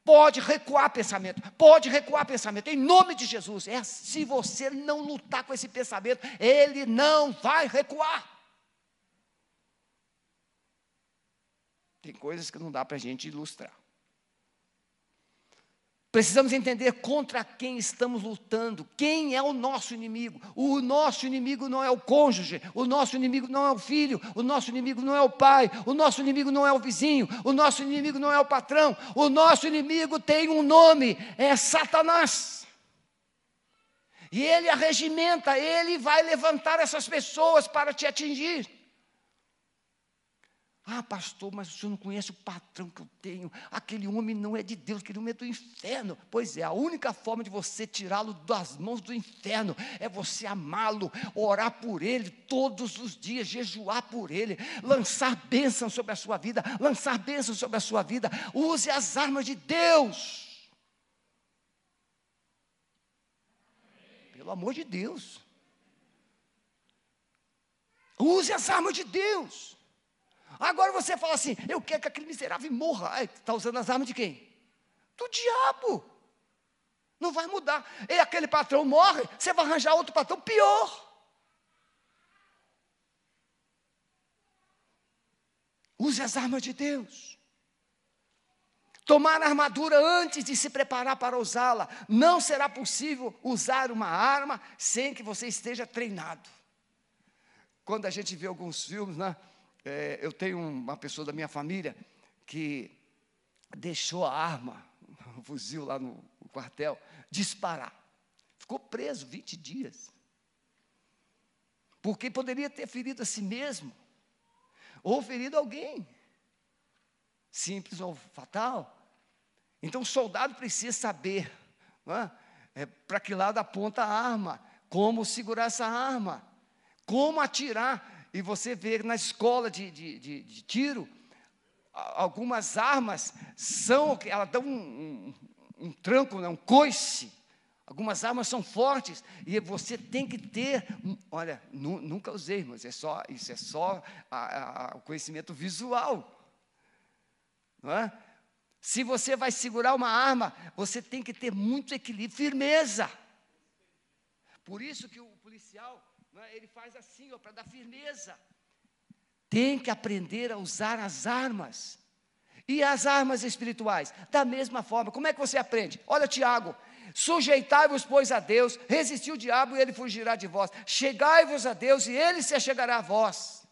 Pode recuar pensamento, pode recuar pensamento, em nome de Jesus. É, se você não lutar com esse pensamento, ele não vai recuar. Tem coisas que não dá para a gente ilustrar. Precisamos entender contra quem estamos lutando, quem é o nosso inimigo. O nosso inimigo não é o cônjuge, o nosso inimigo não é o filho, o nosso inimigo não é o pai, o nosso inimigo não é o vizinho, o nosso inimigo não é o patrão, o nosso inimigo tem um nome, é Satanás. E ele arregimenta, ele vai levantar essas pessoas para te atingir. Ah, pastor, mas o senhor não conhece o patrão que eu tenho. Aquele homem não é de Deus, aquele homem é do inferno. Pois é, a única forma de você tirá-lo das mãos do inferno é você amá-lo, orar por ele todos os dias, jejuar por ele, lançar bênção sobre a sua vida, lançar bênção sobre a sua vida. Use as armas de Deus. Pelo amor de Deus. Use as armas de Deus. Agora você fala assim: eu quero que aquele miserável morra. Está usando as armas de quem? Do diabo. Não vai mudar. E aquele patrão morre, você vai arranjar outro patrão pior. Use as armas de Deus. Tomar a armadura antes de se preparar para usá-la. Não será possível usar uma arma sem que você esteja treinado. Quando a gente vê alguns filmes, né? É, eu tenho uma pessoa da minha família que deixou a arma, <laughs> o fuzil lá no, no quartel, disparar. Ficou preso 20 dias. Porque poderia ter ferido a si mesmo, ou ferido alguém. Simples ou fatal. Então o soldado precisa saber é? é, para que lado aponta a arma, como segurar essa arma, como atirar e você vê na escola de, de, de, de tiro, algumas armas são, elas dão um, um, um tranco, né, um coice. Algumas armas são fortes e você tem que ter. Olha, nu, nunca usei, mas é só, isso é só o conhecimento visual. Não é? Se você vai segurar uma arma, você tem que ter muito equilíbrio, firmeza. Por isso que o policial? Ele faz assim, para dar firmeza. Tem que aprender a usar as armas. E as armas espirituais? Da mesma forma. Como é que você aprende? Olha, Tiago. Sujeitai-vos, pois, a Deus, resistiu o diabo e ele fugirá de vós. Chegai-vos a Deus e ele se achegará a vós.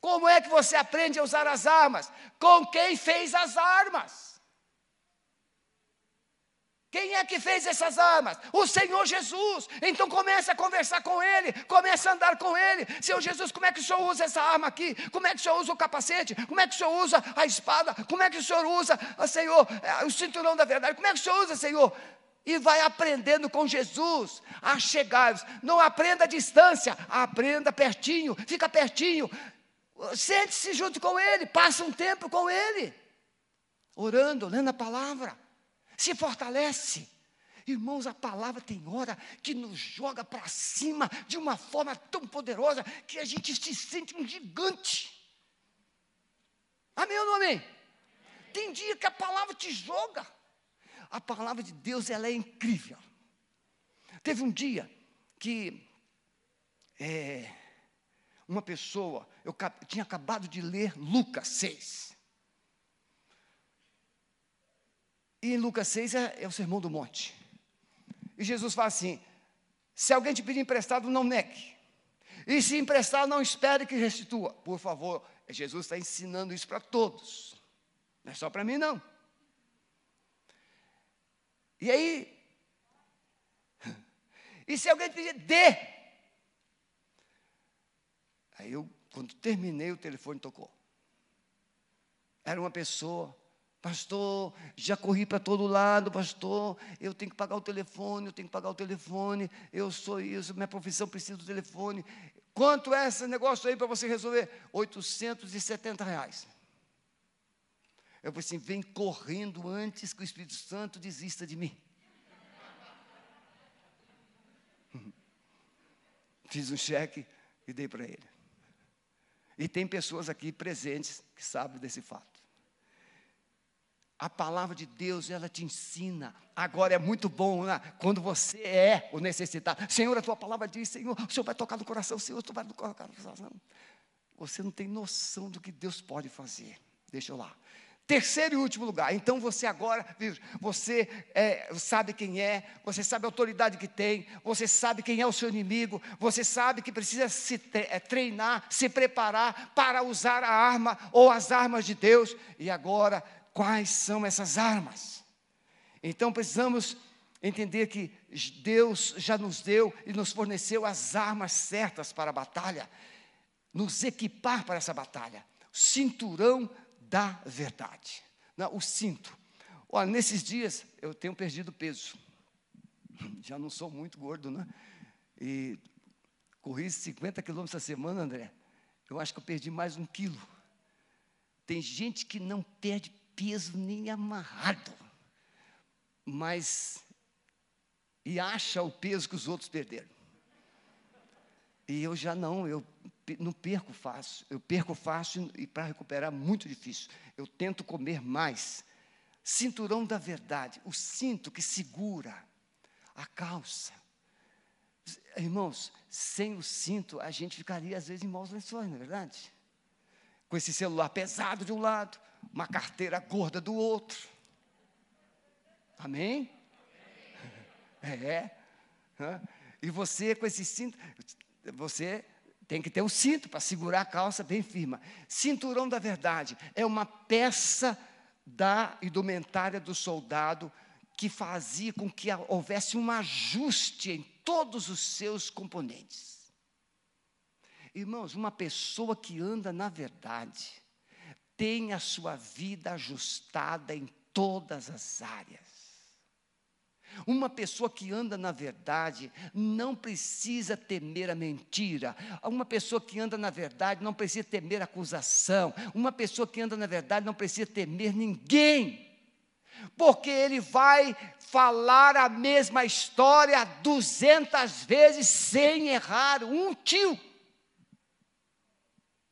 Como é que você aprende a usar as armas? Com quem fez as armas. Quem é que fez essas armas? O Senhor Jesus. Então comece a conversar com Ele, comece a andar com Ele. Senhor Jesus, como é que o Senhor usa essa arma aqui? Como é que o Senhor usa o capacete? Como é que o Senhor usa a espada? Como é que o Senhor usa, ah, Senhor, eh, o cinturão da verdade? Como é que o Senhor usa, Senhor? E vai aprendendo com Jesus a chegar. Não aprenda à distância, aprenda pertinho, fica pertinho. Sente-se junto com Ele, passa um tempo com Ele, orando, lendo a palavra se fortalece. Irmãos, a palavra tem hora que nos joga para cima de uma forma tão poderosa que a gente se sente um gigante. Amém ou não amém? Tem dia que a palavra te joga. A palavra de Deus ela é incrível. Teve um dia que é, uma pessoa, eu, eu tinha acabado de ler Lucas 6. E em Lucas 6 é, é o sermão do monte. E Jesus fala assim: se alguém te pedir emprestado, não negue. E se emprestar, não espere que restitua. Por favor, Jesus está ensinando isso para todos. Não é só para mim, não. E aí, <laughs> e se alguém te pedir, dê. Aí eu, quando terminei, o telefone tocou. Era uma pessoa Pastor, já corri para todo lado, pastor. Eu tenho que pagar o telefone, eu tenho que pagar o telefone. Eu sou isso, minha profissão precisa do telefone. Quanto é esse negócio aí para você resolver? 870 reais. Eu falei assim: vem correndo antes que o Espírito Santo desista de mim. <laughs> Fiz um cheque e dei para ele. E tem pessoas aqui presentes que sabem desse fato. A palavra de Deus, ela te ensina. Agora é muito bom né? quando você é o necessitado. Senhor, a tua palavra diz, Senhor, o Senhor vai tocar no coração, Senhor, tu vai tocar no coração. Você não tem noção do que Deus pode fazer. Deixa eu lá. Terceiro e último lugar. Então você agora, você é, sabe quem é, você sabe a autoridade que tem, você sabe quem é o seu inimigo, você sabe que precisa se é, treinar, se preparar para usar a arma ou as armas de Deus. E agora, quais são essas armas? Então precisamos entender que Deus já nos deu e nos forneceu as armas certas para a batalha, nos equipar para essa batalha. Cinturão da verdade. Não, o cinto. Olha, nesses dias eu tenho perdido peso. <laughs> Já não sou muito gordo, né? E corri 50 quilômetros a semana, André. Eu acho que eu perdi mais um quilo. Tem gente que não perde peso nem amarrado, mas e acha o peso que os outros perderam. E eu já não, eu não perco fácil. Eu perco fácil e para recuperar muito difícil. Eu tento comer mais. Cinturão da verdade, o cinto que segura a calça. Irmãos, sem o cinto a gente ficaria às vezes em maus lençóis, não é verdade? Com esse celular pesado de um lado, uma carteira gorda do outro. Amém? <laughs> É. E você com esse cinto, você tem que ter um cinto para segurar a calça bem firme. Cinturão da verdade é uma peça da indumentária do soldado que fazia com que houvesse um ajuste em todos os seus componentes. Irmãos, uma pessoa que anda na verdade tem a sua vida ajustada em todas as áreas. Uma pessoa que anda na verdade não precisa temer a mentira. Uma pessoa que anda na verdade não precisa temer acusação. Uma pessoa que anda na verdade não precisa temer ninguém. Porque ele vai falar a mesma história duzentas vezes sem errar um tio.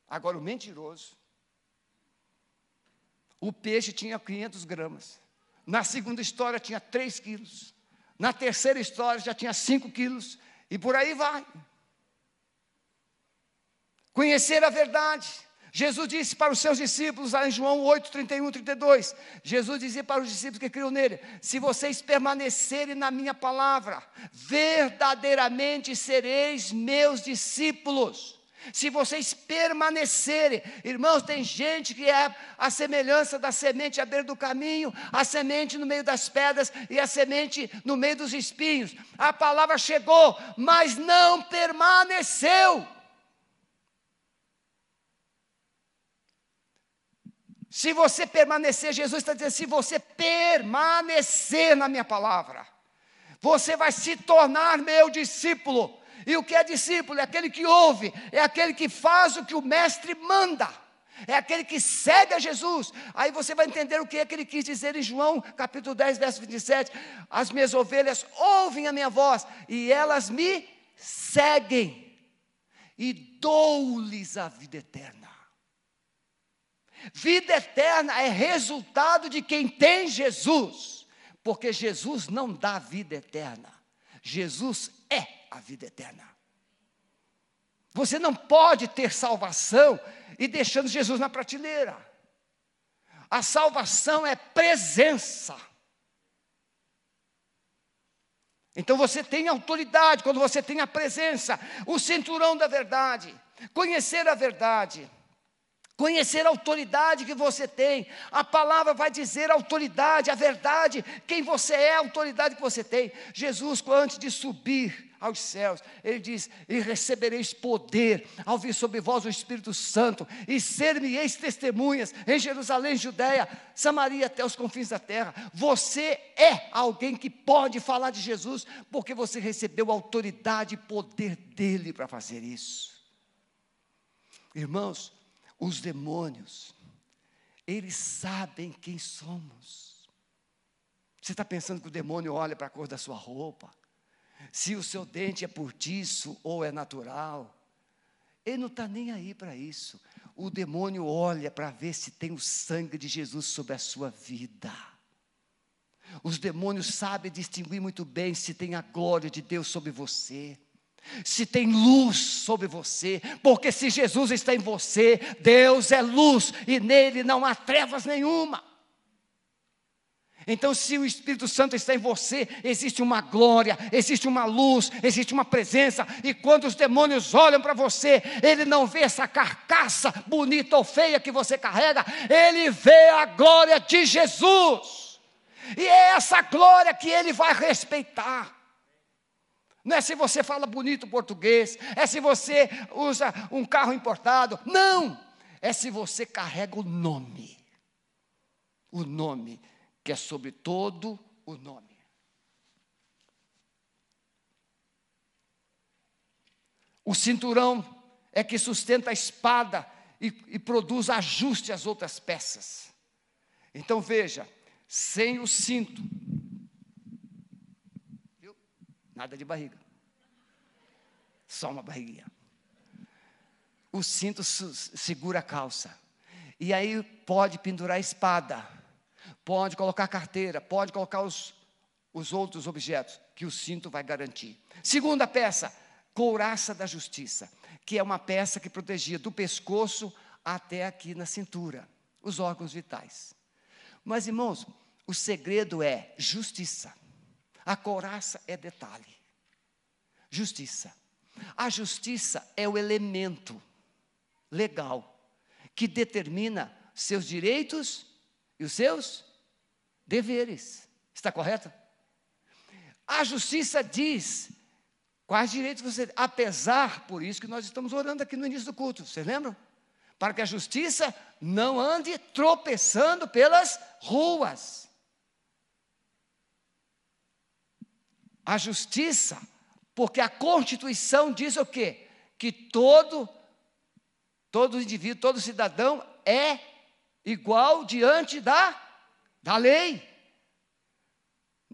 Agora, o mentiroso, o peixe tinha 500 gramas. Na segunda história tinha 3 quilos. Na terceira história já tinha 5 quilos. E por aí vai. Conhecer a verdade. Jesus disse para os seus discípulos, em João 8, 31, 32. Jesus dizia para os discípulos que criam nele: Se vocês permanecerem na minha palavra, verdadeiramente sereis meus discípulos se vocês permanecerem, irmãos, tem gente que é a semelhança da semente à beira do caminho, a semente no meio das pedras e a semente no meio dos espinhos. A palavra chegou, mas não permaneceu. Se você permanecer, Jesus está dizendo: se você permanecer na minha palavra, você vai se tornar meu discípulo. E o que é discípulo? É aquele que ouve, é aquele que faz o que o mestre manda. É aquele que segue a Jesus. Aí você vai entender o que é que ele quis dizer em João, capítulo 10, verso 27. As minhas ovelhas ouvem a minha voz e elas me seguem. E dou-lhes a vida eterna. Vida eterna é resultado de quem tem Jesus. Porque Jesus não dá vida eterna. Jesus é a vida eterna. Você não pode ter salvação e deixando Jesus na prateleira. A salvação é presença. Então você tem autoridade quando você tem a presença, o cinturão da verdade, conhecer a verdade. Conhecer a autoridade que você tem, a palavra vai dizer a autoridade, a verdade, quem você é, a autoridade que você tem. Jesus, antes de subir aos céus. Ele diz: E recebereis poder ao vir sobre vós o Espírito Santo, e ser-me-eis testemunhas em Jerusalém, Judéia, Samaria até os confins da terra. Você é alguém que pode falar de Jesus, porque você recebeu autoridade e poder dele para fazer isso. Irmãos, os demônios, eles sabem quem somos. Você está pensando que o demônio olha para a cor da sua roupa? Se o seu dente é portiço ou é natural. Ele não está nem aí para isso. O demônio olha para ver se tem o sangue de Jesus sobre a sua vida. Os demônios sabem distinguir muito bem se tem a glória de Deus sobre você. se tem luz sobre você, porque se Jesus está em você, Deus é luz e nele não há trevas nenhuma. Então, se o Espírito Santo está em você, existe uma glória, existe uma luz, existe uma presença, e quando os demônios olham para você, ele não vê essa carcaça bonita ou feia que você carrega, ele vê a glória de Jesus, e é essa glória que ele vai respeitar. Não é se você fala bonito português, é se você usa um carro importado, não, é se você carrega o nome, o nome que é sobre todo o nome. O cinturão é que sustenta a espada e, e produz ajuste às outras peças. Então veja, sem o cinto, viu? nada de barriga, só uma barriguinha. O cinto segura a calça, e aí pode pendurar a espada Pode colocar carteira, pode colocar os, os outros objetos que o cinto vai garantir. Segunda peça, couraça da justiça, que é uma peça que protegia do pescoço até aqui na cintura, os órgãos vitais. Mas, irmãos, o segredo é justiça. A couraça é detalhe. Justiça. A justiça é o elemento legal que determina seus direitos e os seus deveres. Está correto? A justiça diz quais direitos você tem, apesar, por isso que nós estamos orando aqui no início do culto, vocês lembram? Para que a justiça não ande tropeçando pelas ruas. A justiça, porque a Constituição diz o quê? Que todo, todo indivíduo, todo cidadão é igual diante da, da lei.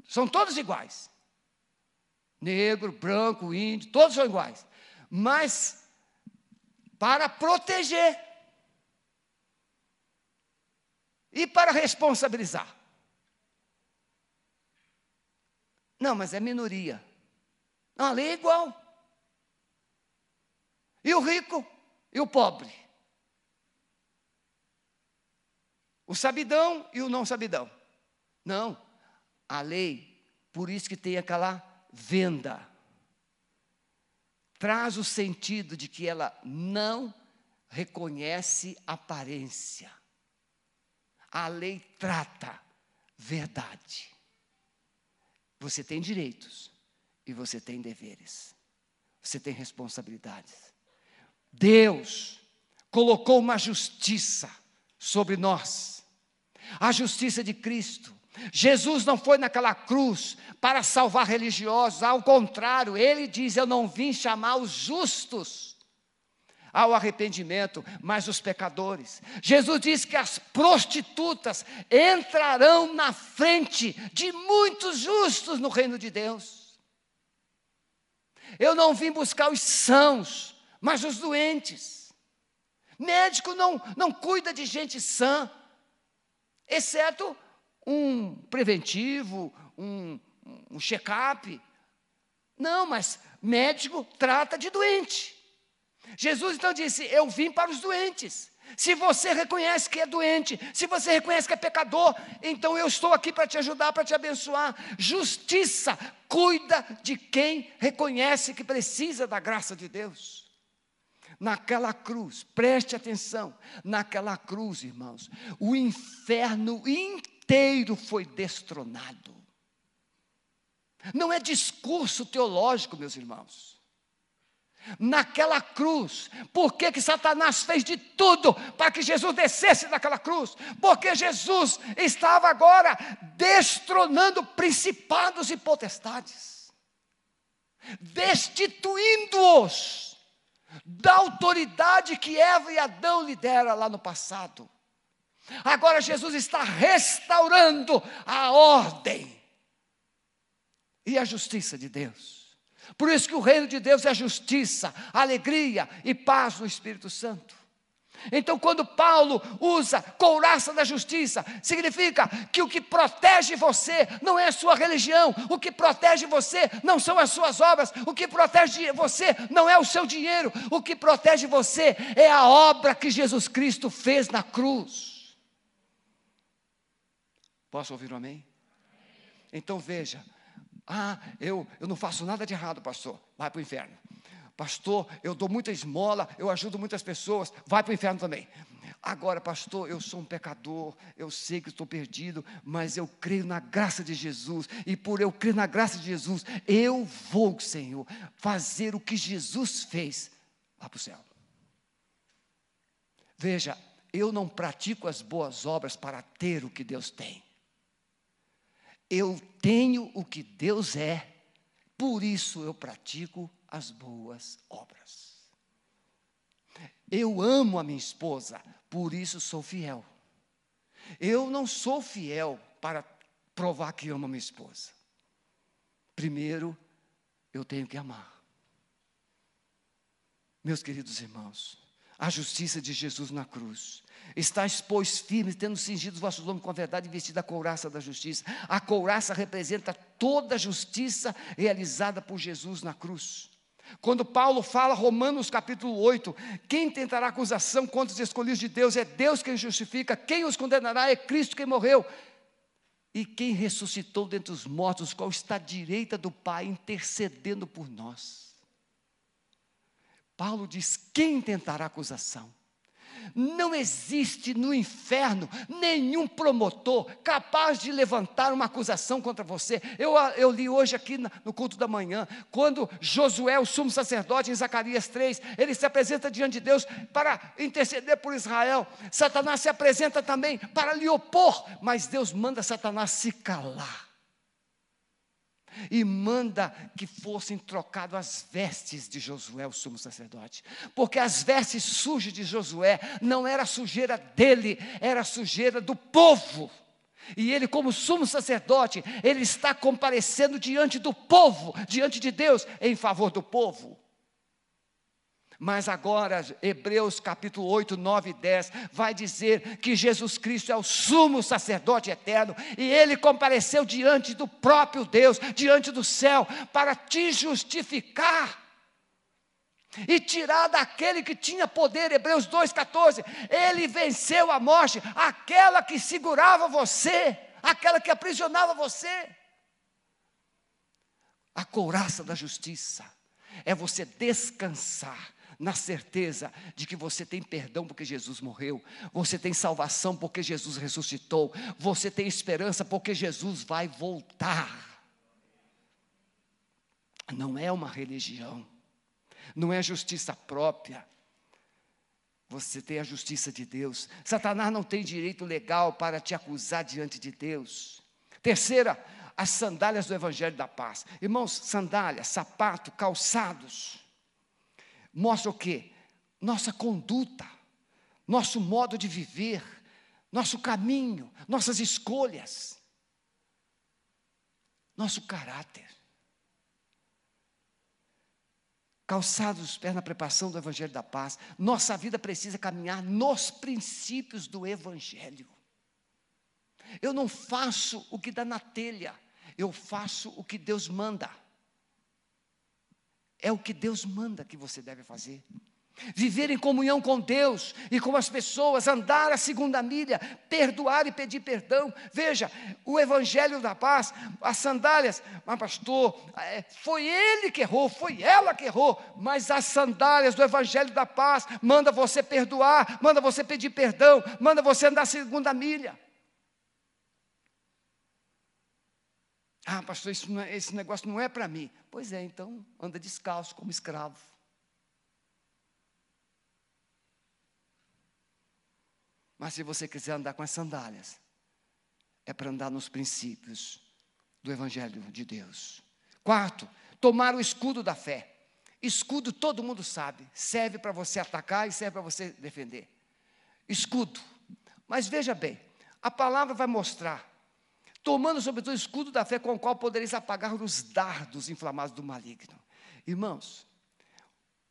São todos iguais. Negro, branco, índio, todos são iguais. Mas para proteger e para responsabilizar. Não, mas é minoria. Não, a lei é igual. E o rico e o pobre. O sabidão e o não sabidão. Não, a lei, por isso que tem aquela venda, traz o sentido de que ela não reconhece aparência. A lei trata verdade. Você tem direitos e você tem deveres. Você tem responsabilidades. Deus colocou uma justiça sobre nós a justiça de Cristo. Jesus não foi naquela cruz para salvar religiosos, ao contrário, ele diz: Eu não vim chamar os justos ao arrependimento, mas os pecadores. Jesus diz que as prostitutas entrarão na frente de muitos justos no reino de Deus. Eu não vim buscar os sãos, mas os doentes. Médico não, não cuida de gente sã, exceto um preventivo, um, um check-up. Não, mas médico trata de doente. Jesus então disse: Eu vim para os doentes. Se você reconhece que é doente, se você reconhece que é pecador, então eu estou aqui para te ajudar, para te abençoar. Justiça cuida de quem reconhece que precisa da graça de Deus. Naquela cruz, preste atenção, naquela cruz, irmãos, o inferno inteiro foi destronado. Não é discurso teológico, meus irmãos. Naquela cruz, por que, que Satanás fez de tudo para que Jesus descesse daquela cruz? Porque Jesus estava agora destronando principados e potestades, destituindo-os da autoridade que Eva e Adão lhe deram lá no passado. Agora Jesus está restaurando a ordem e a justiça de Deus. Por isso que o reino de Deus é justiça, alegria e paz no Espírito Santo. Então, quando Paulo usa couraça da justiça, significa que o que protege você não é a sua religião, o que protege você não são as suas obras, o que protege você não é o seu dinheiro, o que protege você é a obra que Jesus Cristo fez na cruz. Posso ouvir um amém? Então veja, ah, eu, eu não faço nada de errado, pastor, vai para o inferno. Pastor, eu dou muita esmola, eu ajudo muitas pessoas, vai para o inferno também. Agora, pastor, eu sou um pecador, eu sei que estou perdido, mas eu creio na graça de Jesus, e por eu crer na graça de Jesus, eu vou, Senhor, fazer o que Jesus fez lá para o céu. Veja, eu não pratico as boas obras para ter o que Deus tem. Eu tenho o que Deus é, por isso eu pratico as boas obras. Eu amo a minha esposa, por isso sou fiel. Eu não sou fiel para provar que amo a minha esposa. Primeiro, eu tenho que amar. Meus queridos irmãos, a justiça de Jesus na cruz. Estais, pois, firmes, tendo cingido os vossos lombos com a verdade e vestido a couraça da justiça. A couraça representa toda a justiça realizada por Jesus na cruz. Quando Paulo fala, Romanos capítulo 8, quem tentará acusação contra os escolhidos de Deus? É Deus quem justifica, quem os condenará? É Cristo quem morreu. E quem ressuscitou dentre os mortos, qual está à direita do Pai, intercedendo por nós. Paulo diz: quem tentará acusação? Não existe no inferno nenhum promotor capaz de levantar uma acusação contra você. Eu, eu li hoje aqui no culto da manhã, quando Josué, o sumo sacerdote, em Zacarias 3, ele se apresenta diante de Deus para interceder por Israel. Satanás se apresenta também para lhe opor, mas Deus manda Satanás se calar e manda que fossem trocadas as vestes de Josué, o sumo sacerdote, porque as vestes sujas de Josué não era sujeira dele, era sujeira do povo. E ele, como sumo sacerdote, ele está comparecendo diante do povo, diante de Deus, em favor do povo. Mas agora, Hebreus capítulo 8, 9 e 10, vai dizer que Jesus Cristo é o sumo sacerdote eterno, e ele compareceu diante do próprio Deus, diante do céu, para te justificar e tirar daquele que tinha poder, Hebreus 2,14, ele venceu a morte, aquela que segurava você, aquela que aprisionava você. A couraça da justiça é você descansar na certeza de que você tem perdão porque Jesus morreu, você tem salvação porque Jesus ressuscitou, você tem esperança porque Jesus vai voltar. Não é uma religião, não é justiça própria. Você tem a justiça de Deus. Satanás não tem direito legal para te acusar diante de Deus. Terceira, as sandálias do Evangelho da Paz. Irmãos, sandálias, sapato, calçados mostra o quê? Nossa conduta, nosso modo de viver, nosso caminho, nossas escolhas, nosso caráter. Calçados os pés na preparação do Evangelho da Paz, nossa vida precisa caminhar nos princípios do Evangelho. Eu não faço o que dá na telha, eu faço o que Deus manda. É o que Deus manda que você deve fazer. Viver em comunhão com Deus e com as pessoas, andar a segunda milha, perdoar e pedir perdão. Veja, o Evangelho da Paz, as sandálias, mas pastor, é, foi ele que errou, foi ela que errou, mas as sandálias do Evangelho da Paz manda você perdoar, manda você pedir perdão, manda você andar a segunda milha. Ah, pastor, é, esse negócio não é para mim. Pois é, então anda descalço como escravo. Mas se você quiser andar com as sandálias, é para andar nos princípios do Evangelho de Deus. Quarto, tomar o escudo da fé. Escudo, todo mundo sabe, serve para você atacar e serve para você defender. Escudo. Mas veja bem, a palavra vai mostrar tomando sobretudo o escudo da fé com o qual podereis apagar os dardos inflamados do maligno. Irmãos,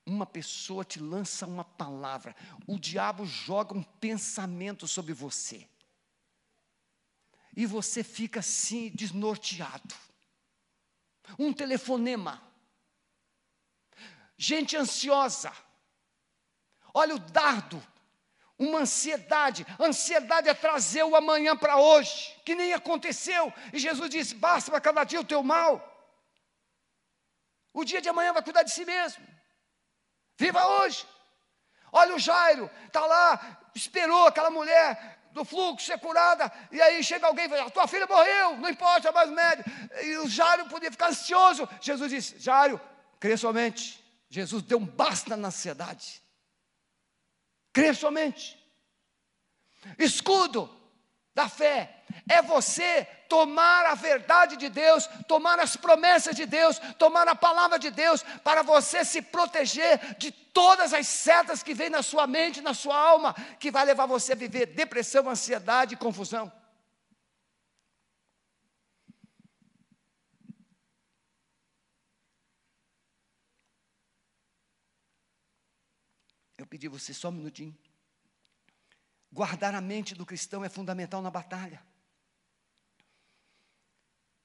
uma pessoa te lança uma palavra, o diabo joga um pensamento sobre você. E você fica assim desnorteado. Um telefonema. Gente ansiosa. Olha o dardo uma ansiedade. Ansiedade é trazer o amanhã para hoje, que nem aconteceu. E Jesus disse: basta para cada dia o teu mal. O dia de amanhã vai cuidar de si mesmo. Viva hoje. Olha o Jairo, está lá, esperou aquela mulher do fluxo ser curada, e aí chega alguém e fala: tua filha morreu, não importa mais o médico. E o Jairo podia ficar ansioso. Jesus disse: Jairo, crê somente. Jesus deu um basta na ansiedade. Crer somente. Escudo da fé é você tomar a verdade de Deus, tomar as promessas de Deus, tomar a palavra de Deus, para você se proteger de todas as setas que vêm na sua mente, na sua alma, que vai levar você a viver depressão, ansiedade e confusão. Eu pedi você só um minutinho. Guardar a mente do cristão é fundamental na batalha.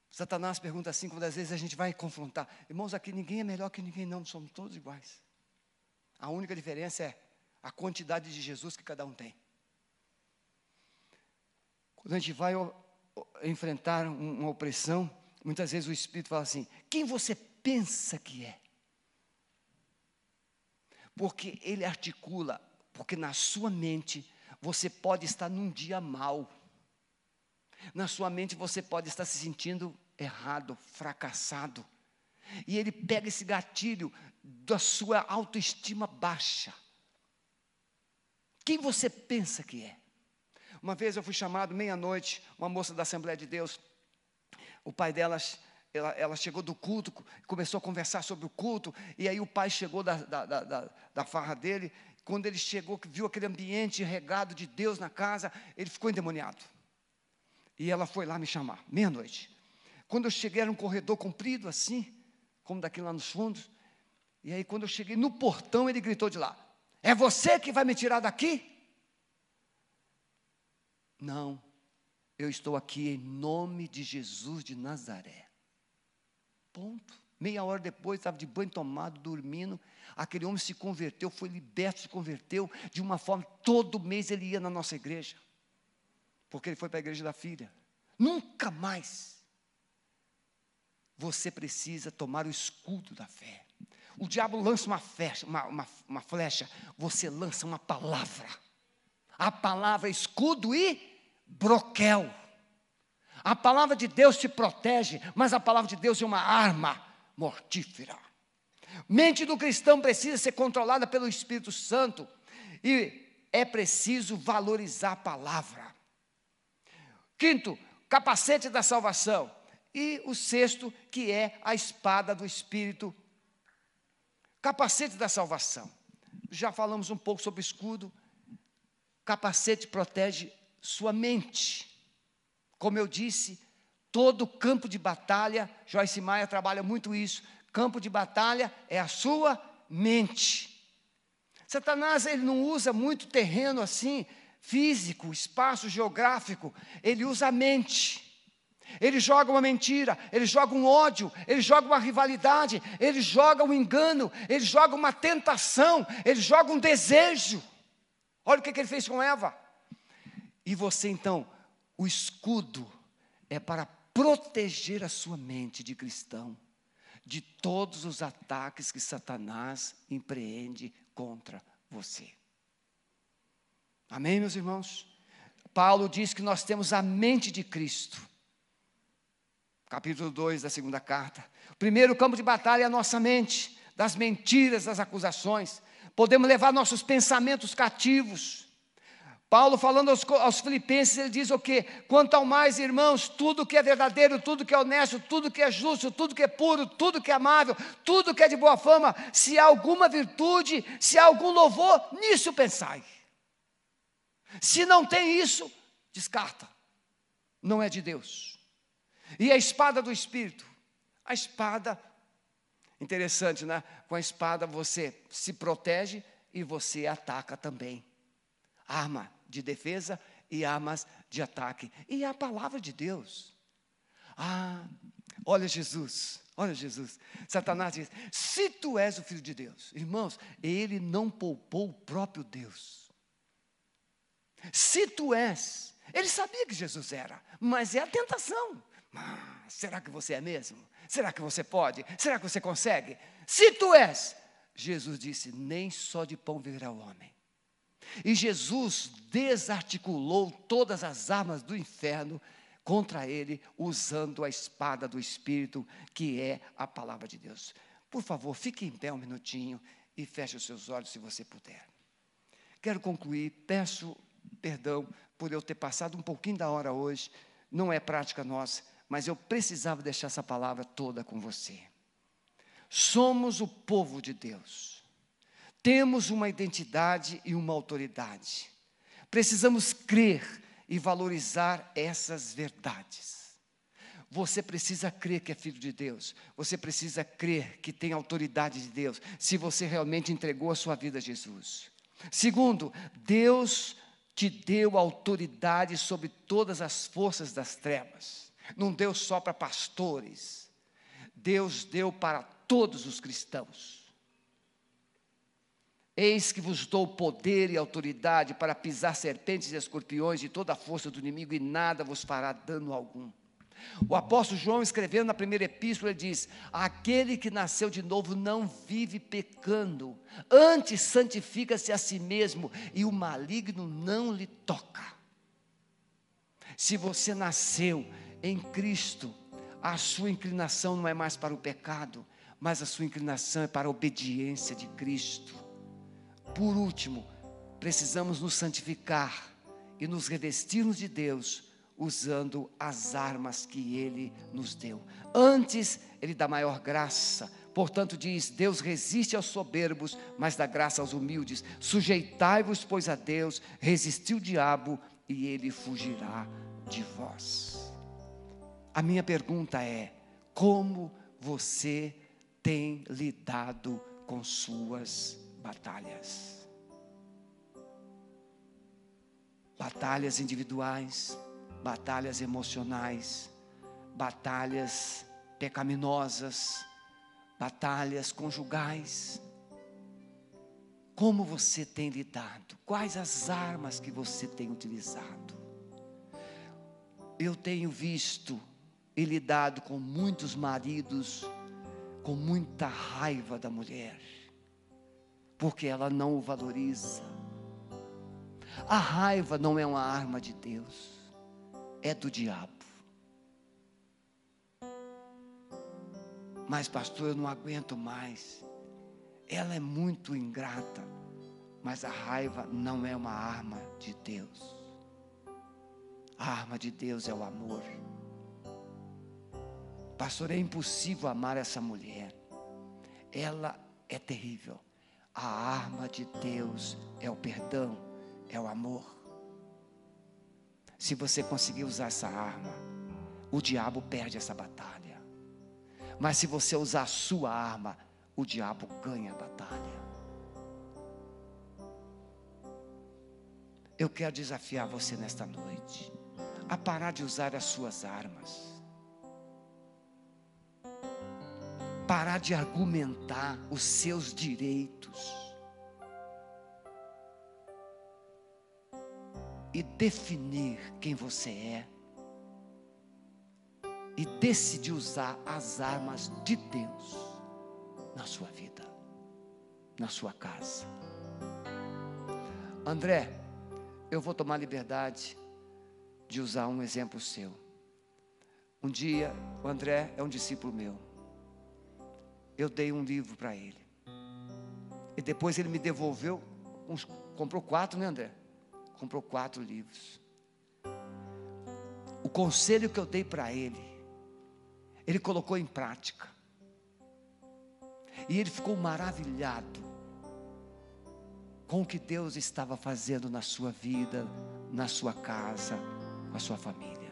Satanás pergunta assim, quando às vezes a gente vai confrontar. Irmãos, aqui ninguém é melhor que ninguém, não, somos todos iguais. A única diferença é a quantidade de Jesus que cada um tem. Quando a gente vai enfrentar uma opressão, muitas vezes o Espírito fala assim: quem você pensa que é? Porque ele articula, porque na sua mente você pode estar num dia mal. Na sua mente você pode estar se sentindo errado, fracassado. E ele pega esse gatilho da sua autoestima baixa. Quem você pensa que é? Uma vez eu fui chamado meia-noite, uma moça da Assembleia de Deus, o pai delas ela, ela, chegou do culto, começou a conversar sobre o culto, e aí o pai chegou da, da, da, da, farra dele, quando ele chegou, viu aquele ambiente regado de Deus na casa, ele ficou endemoniado. E ela foi lá me chamar, meia-noite. Quando eu cheguei, era um corredor comprido assim, como daquele lá nos fundos, e aí quando eu cheguei no portão, ele gritou de lá, é você que vai me tirar daqui? Não, eu estou aqui em nome de Jesus de Nazaré. Ponto. Meia hora depois, estava de banho tomado, dormindo. Aquele homem se converteu, foi liberto, se converteu de uma forma. Todo mês ele ia na nossa igreja, porque ele foi para a igreja da filha. Nunca mais. Você precisa tomar o escudo da fé. O diabo lança uma flecha, uma, uma, uma flecha, você lança uma palavra. A palavra é escudo e broquel. A palavra de Deus te protege, mas a palavra de Deus é uma arma mortífera. Mente do cristão precisa ser controlada pelo Espírito Santo e é preciso valorizar a palavra. Quinto, capacete da salvação. E o sexto, que é a espada do Espírito. Capacete da salvação. Já falamos um pouco sobre escudo. Capacete protege sua mente. Como eu disse, todo campo de batalha, Joyce Maia trabalha muito isso. Campo de batalha é a sua mente. Satanás ele não usa muito terreno assim, físico, espaço geográfico, ele usa a mente. Ele joga uma mentira, ele joga um ódio, ele joga uma rivalidade, ele joga um engano, ele joga uma tentação, ele joga um desejo. Olha o que, que ele fez com Eva. E você então o escudo é para proteger a sua mente de cristão de todos os ataques que Satanás empreende contra você. Amém, meus irmãos? Paulo diz que nós temos a mente de Cristo. Capítulo 2 da segunda carta. O primeiro campo de batalha é a nossa mente, das mentiras, das acusações. Podemos levar nossos pensamentos cativos Paulo falando aos, aos, filipenses, ele diz o quê? Quanto ao mais, irmãos, tudo que é verdadeiro, tudo que é honesto, tudo que é justo, tudo que é puro, tudo que é amável, tudo que é de boa fama, se há alguma virtude, se há algum louvor, nisso pensai. Se não tem isso, descarta. Não é de Deus. E a espada do Espírito? A espada, Interessante, né? Com a espada você se protege e você ataca também. Arma de defesa e armas de ataque. E a palavra de Deus. Ah, olha Jesus, olha Jesus. Satanás diz: se tu és o filho de Deus, irmãos, ele não poupou o próprio Deus. Se tu és, ele sabia que Jesus era, mas é a tentação. Ah, será que você é mesmo? Será que você pode? Será que você consegue? Se tu és, Jesus disse: nem só de pão viverá o homem. E Jesus desarticulou todas as armas do inferno contra ele, usando a espada do Espírito, que é a palavra de Deus. Por favor, fique em pé um minutinho e feche os seus olhos se você puder. Quero concluir, peço perdão por eu ter passado um pouquinho da hora hoje, não é prática nossa, mas eu precisava deixar essa palavra toda com você. Somos o povo de Deus, temos uma identidade e uma autoridade, precisamos crer e valorizar essas verdades. Você precisa crer que é filho de Deus. Você precisa crer que tem autoridade de Deus, se você realmente entregou a sua vida a Jesus. Segundo, Deus te deu autoridade sobre todas as forças das trevas. Não deu só para pastores. Deus deu para todos os cristãos. Eis que vos dou poder e autoridade para pisar serpentes e escorpiões e toda a força do inimigo, e nada vos fará dano algum. O apóstolo João, escrevendo na primeira epístola, diz: Aquele que nasceu de novo não vive pecando, antes santifica-se a si mesmo, e o maligno não lhe toca. Se você nasceu em Cristo, a sua inclinação não é mais para o pecado, mas a sua inclinação é para a obediência de Cristo. Por último, precisamos nos santificar e nos revestirmos de Deus usando as armas que Ele nos deu. Antes, Ele dá maior graça. Portanto, diz: Deus resiste aos soberbos, mas dá graça aos humildes. Sujeitai-vos, pois, a Deus, resisti o diabo, e ele fugirá de vós. A minha pergunta é: como você tem lidado com suas batalhas? Batalhas individuais, batalhas emocionais, batalhas pecaminosas, batalhas conjugais. Como você tem lidado? Quais as armas que você tem utilizado? Eu tenho visto e lidado com muitos maridos com muita raiva da mulher, porque ela não o valoriza. A raiva não é uma arma de Deus é do diabo. Mas, pastor, eu não aguento mais. Ela é muito ingrata. Mas a raiva não é uma arma de Deus. A arma de Deus é o amor. Pastor, é impossível amar essa mulher. Ela é terrível. A arma de Deus é o perdão, é o amor. Se você conseguir usar essa arma, o diabo perde essa batalha. Mas se você usar a sua arma, o diabo ganha a batalha. Eu quero desafiar você nesta noite a parar de usar as suas armas. Parar de argumentar os seus direitos. e definir quem você é e decidir usar as armas de Deus na sua vida, na sua casa. André, eu vou tomar liberdade de usar um exemplo seu. Um dia, o André é um discípulo meu. Eu dei um livro para ele. E depois ele me devolveu, uns, comprou quatro, né, André? comprou quatro livros. O conselho que eu dei para ele, ele colocou em prática. E ele ficou maravilhado com o que Deus estava fazendo na sua vida, na sua casa, com a sua família.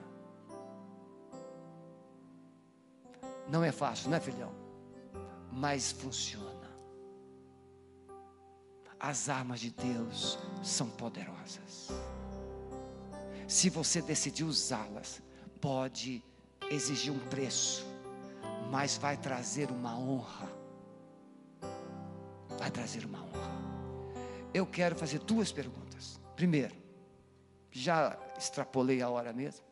Não é fácil, né, filhão? Mas funciona. As armas de Deus são poderosas. Se você decidir usá-las, pode exigir um preço, mas vai trazer uma honra. Vai trazer uma honra. Eu quero fazer duas perguntas. Primeiro, já extrapolei a hora mesmo.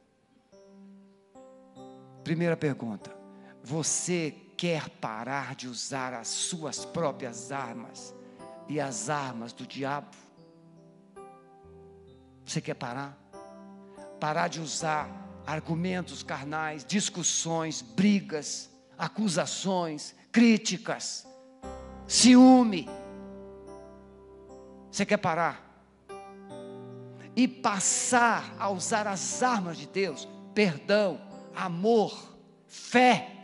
Primeira pergunta: você quer parar de usar as suas próprias armas e as armas do diabo? Você quer parar? Parar de usar argumentos carnais, discussões, brigas, acusações, críticas, ciúme. Você quer parar? E passar a usar as armas de Deus, perdão, amor, fé,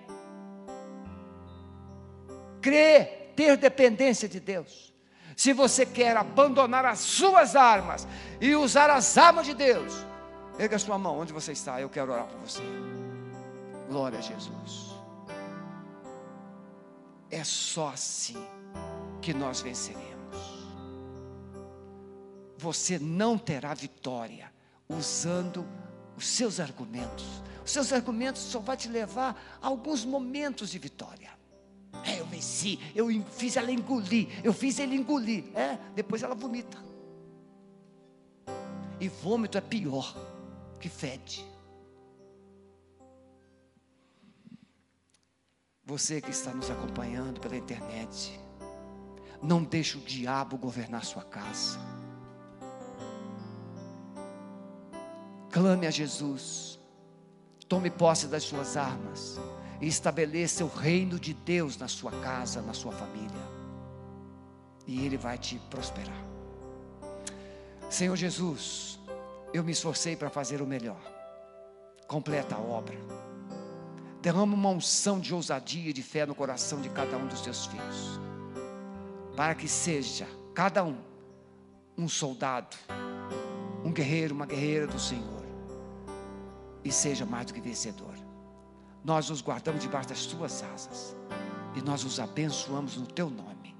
crer, ter dependência de Deus. Se você quer abandonar as suas armas e usar as armas de Deus, erga sua mão onde você está, eu quero orar por você. Glória a Jesus. É só assim que nós venceremos. Você não terá vitória usando os seus argumentos. Os seus argumentos só vai te levar a alguns momentos de vitória. É, eu venci, eu fiz ela engolir, eu fiz ele engolir. É, depois ela vomita. E vômito é pior que fede. Você que está nos acompanhando pela internet, não deixe o diabo governar sua casa. Clame a Jesus. Tome posse das suas armas e estabeleça o reino de Deus na sua casa, na sua família. E Ele vai te prosperar. Senhor Jesus, eu me esforcei para fazer o melhor. Completa a obra. Derrama uma unção de ousadia e de fé no coração de cada um dos teus filhos. Para que seja cada um um soldado, um guerreiro, uma guerreira do Senhor e seja mais do que vencedor. Nós nos guardamos debaixo das tuas asas e nós os abençoamos no teu nome.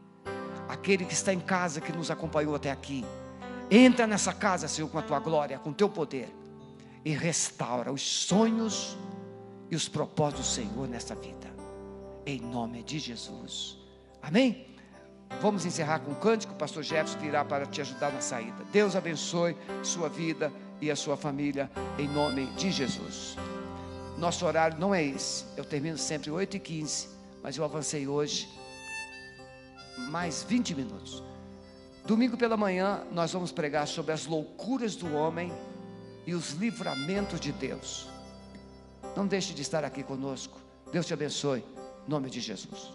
Aquele que está em casa, que nos acompanhou até aqui, entra nessa casa, Senhor, com a tua glória, com o teu poder e restaura os sonhos e os propósitos do Senhor nesta vida. Em nome de Jesus. Amém? Vamos encerrar com um cântico. O pastor Jefferson virá para te ajudar na saída. Deus abençoe sua vida e a sua família, em nome de Jesus. Nosso horário não é esse, eu termino sempre 8 e 15 mas eu avancei hoje mais 20 minutos. Domingo pela manhã, nós vamos pregar sobre as loucuras do homem e os livramentos de Deus. Não deixe de estar aqui conosco. Deus te abençoe. Em nome de Jesus.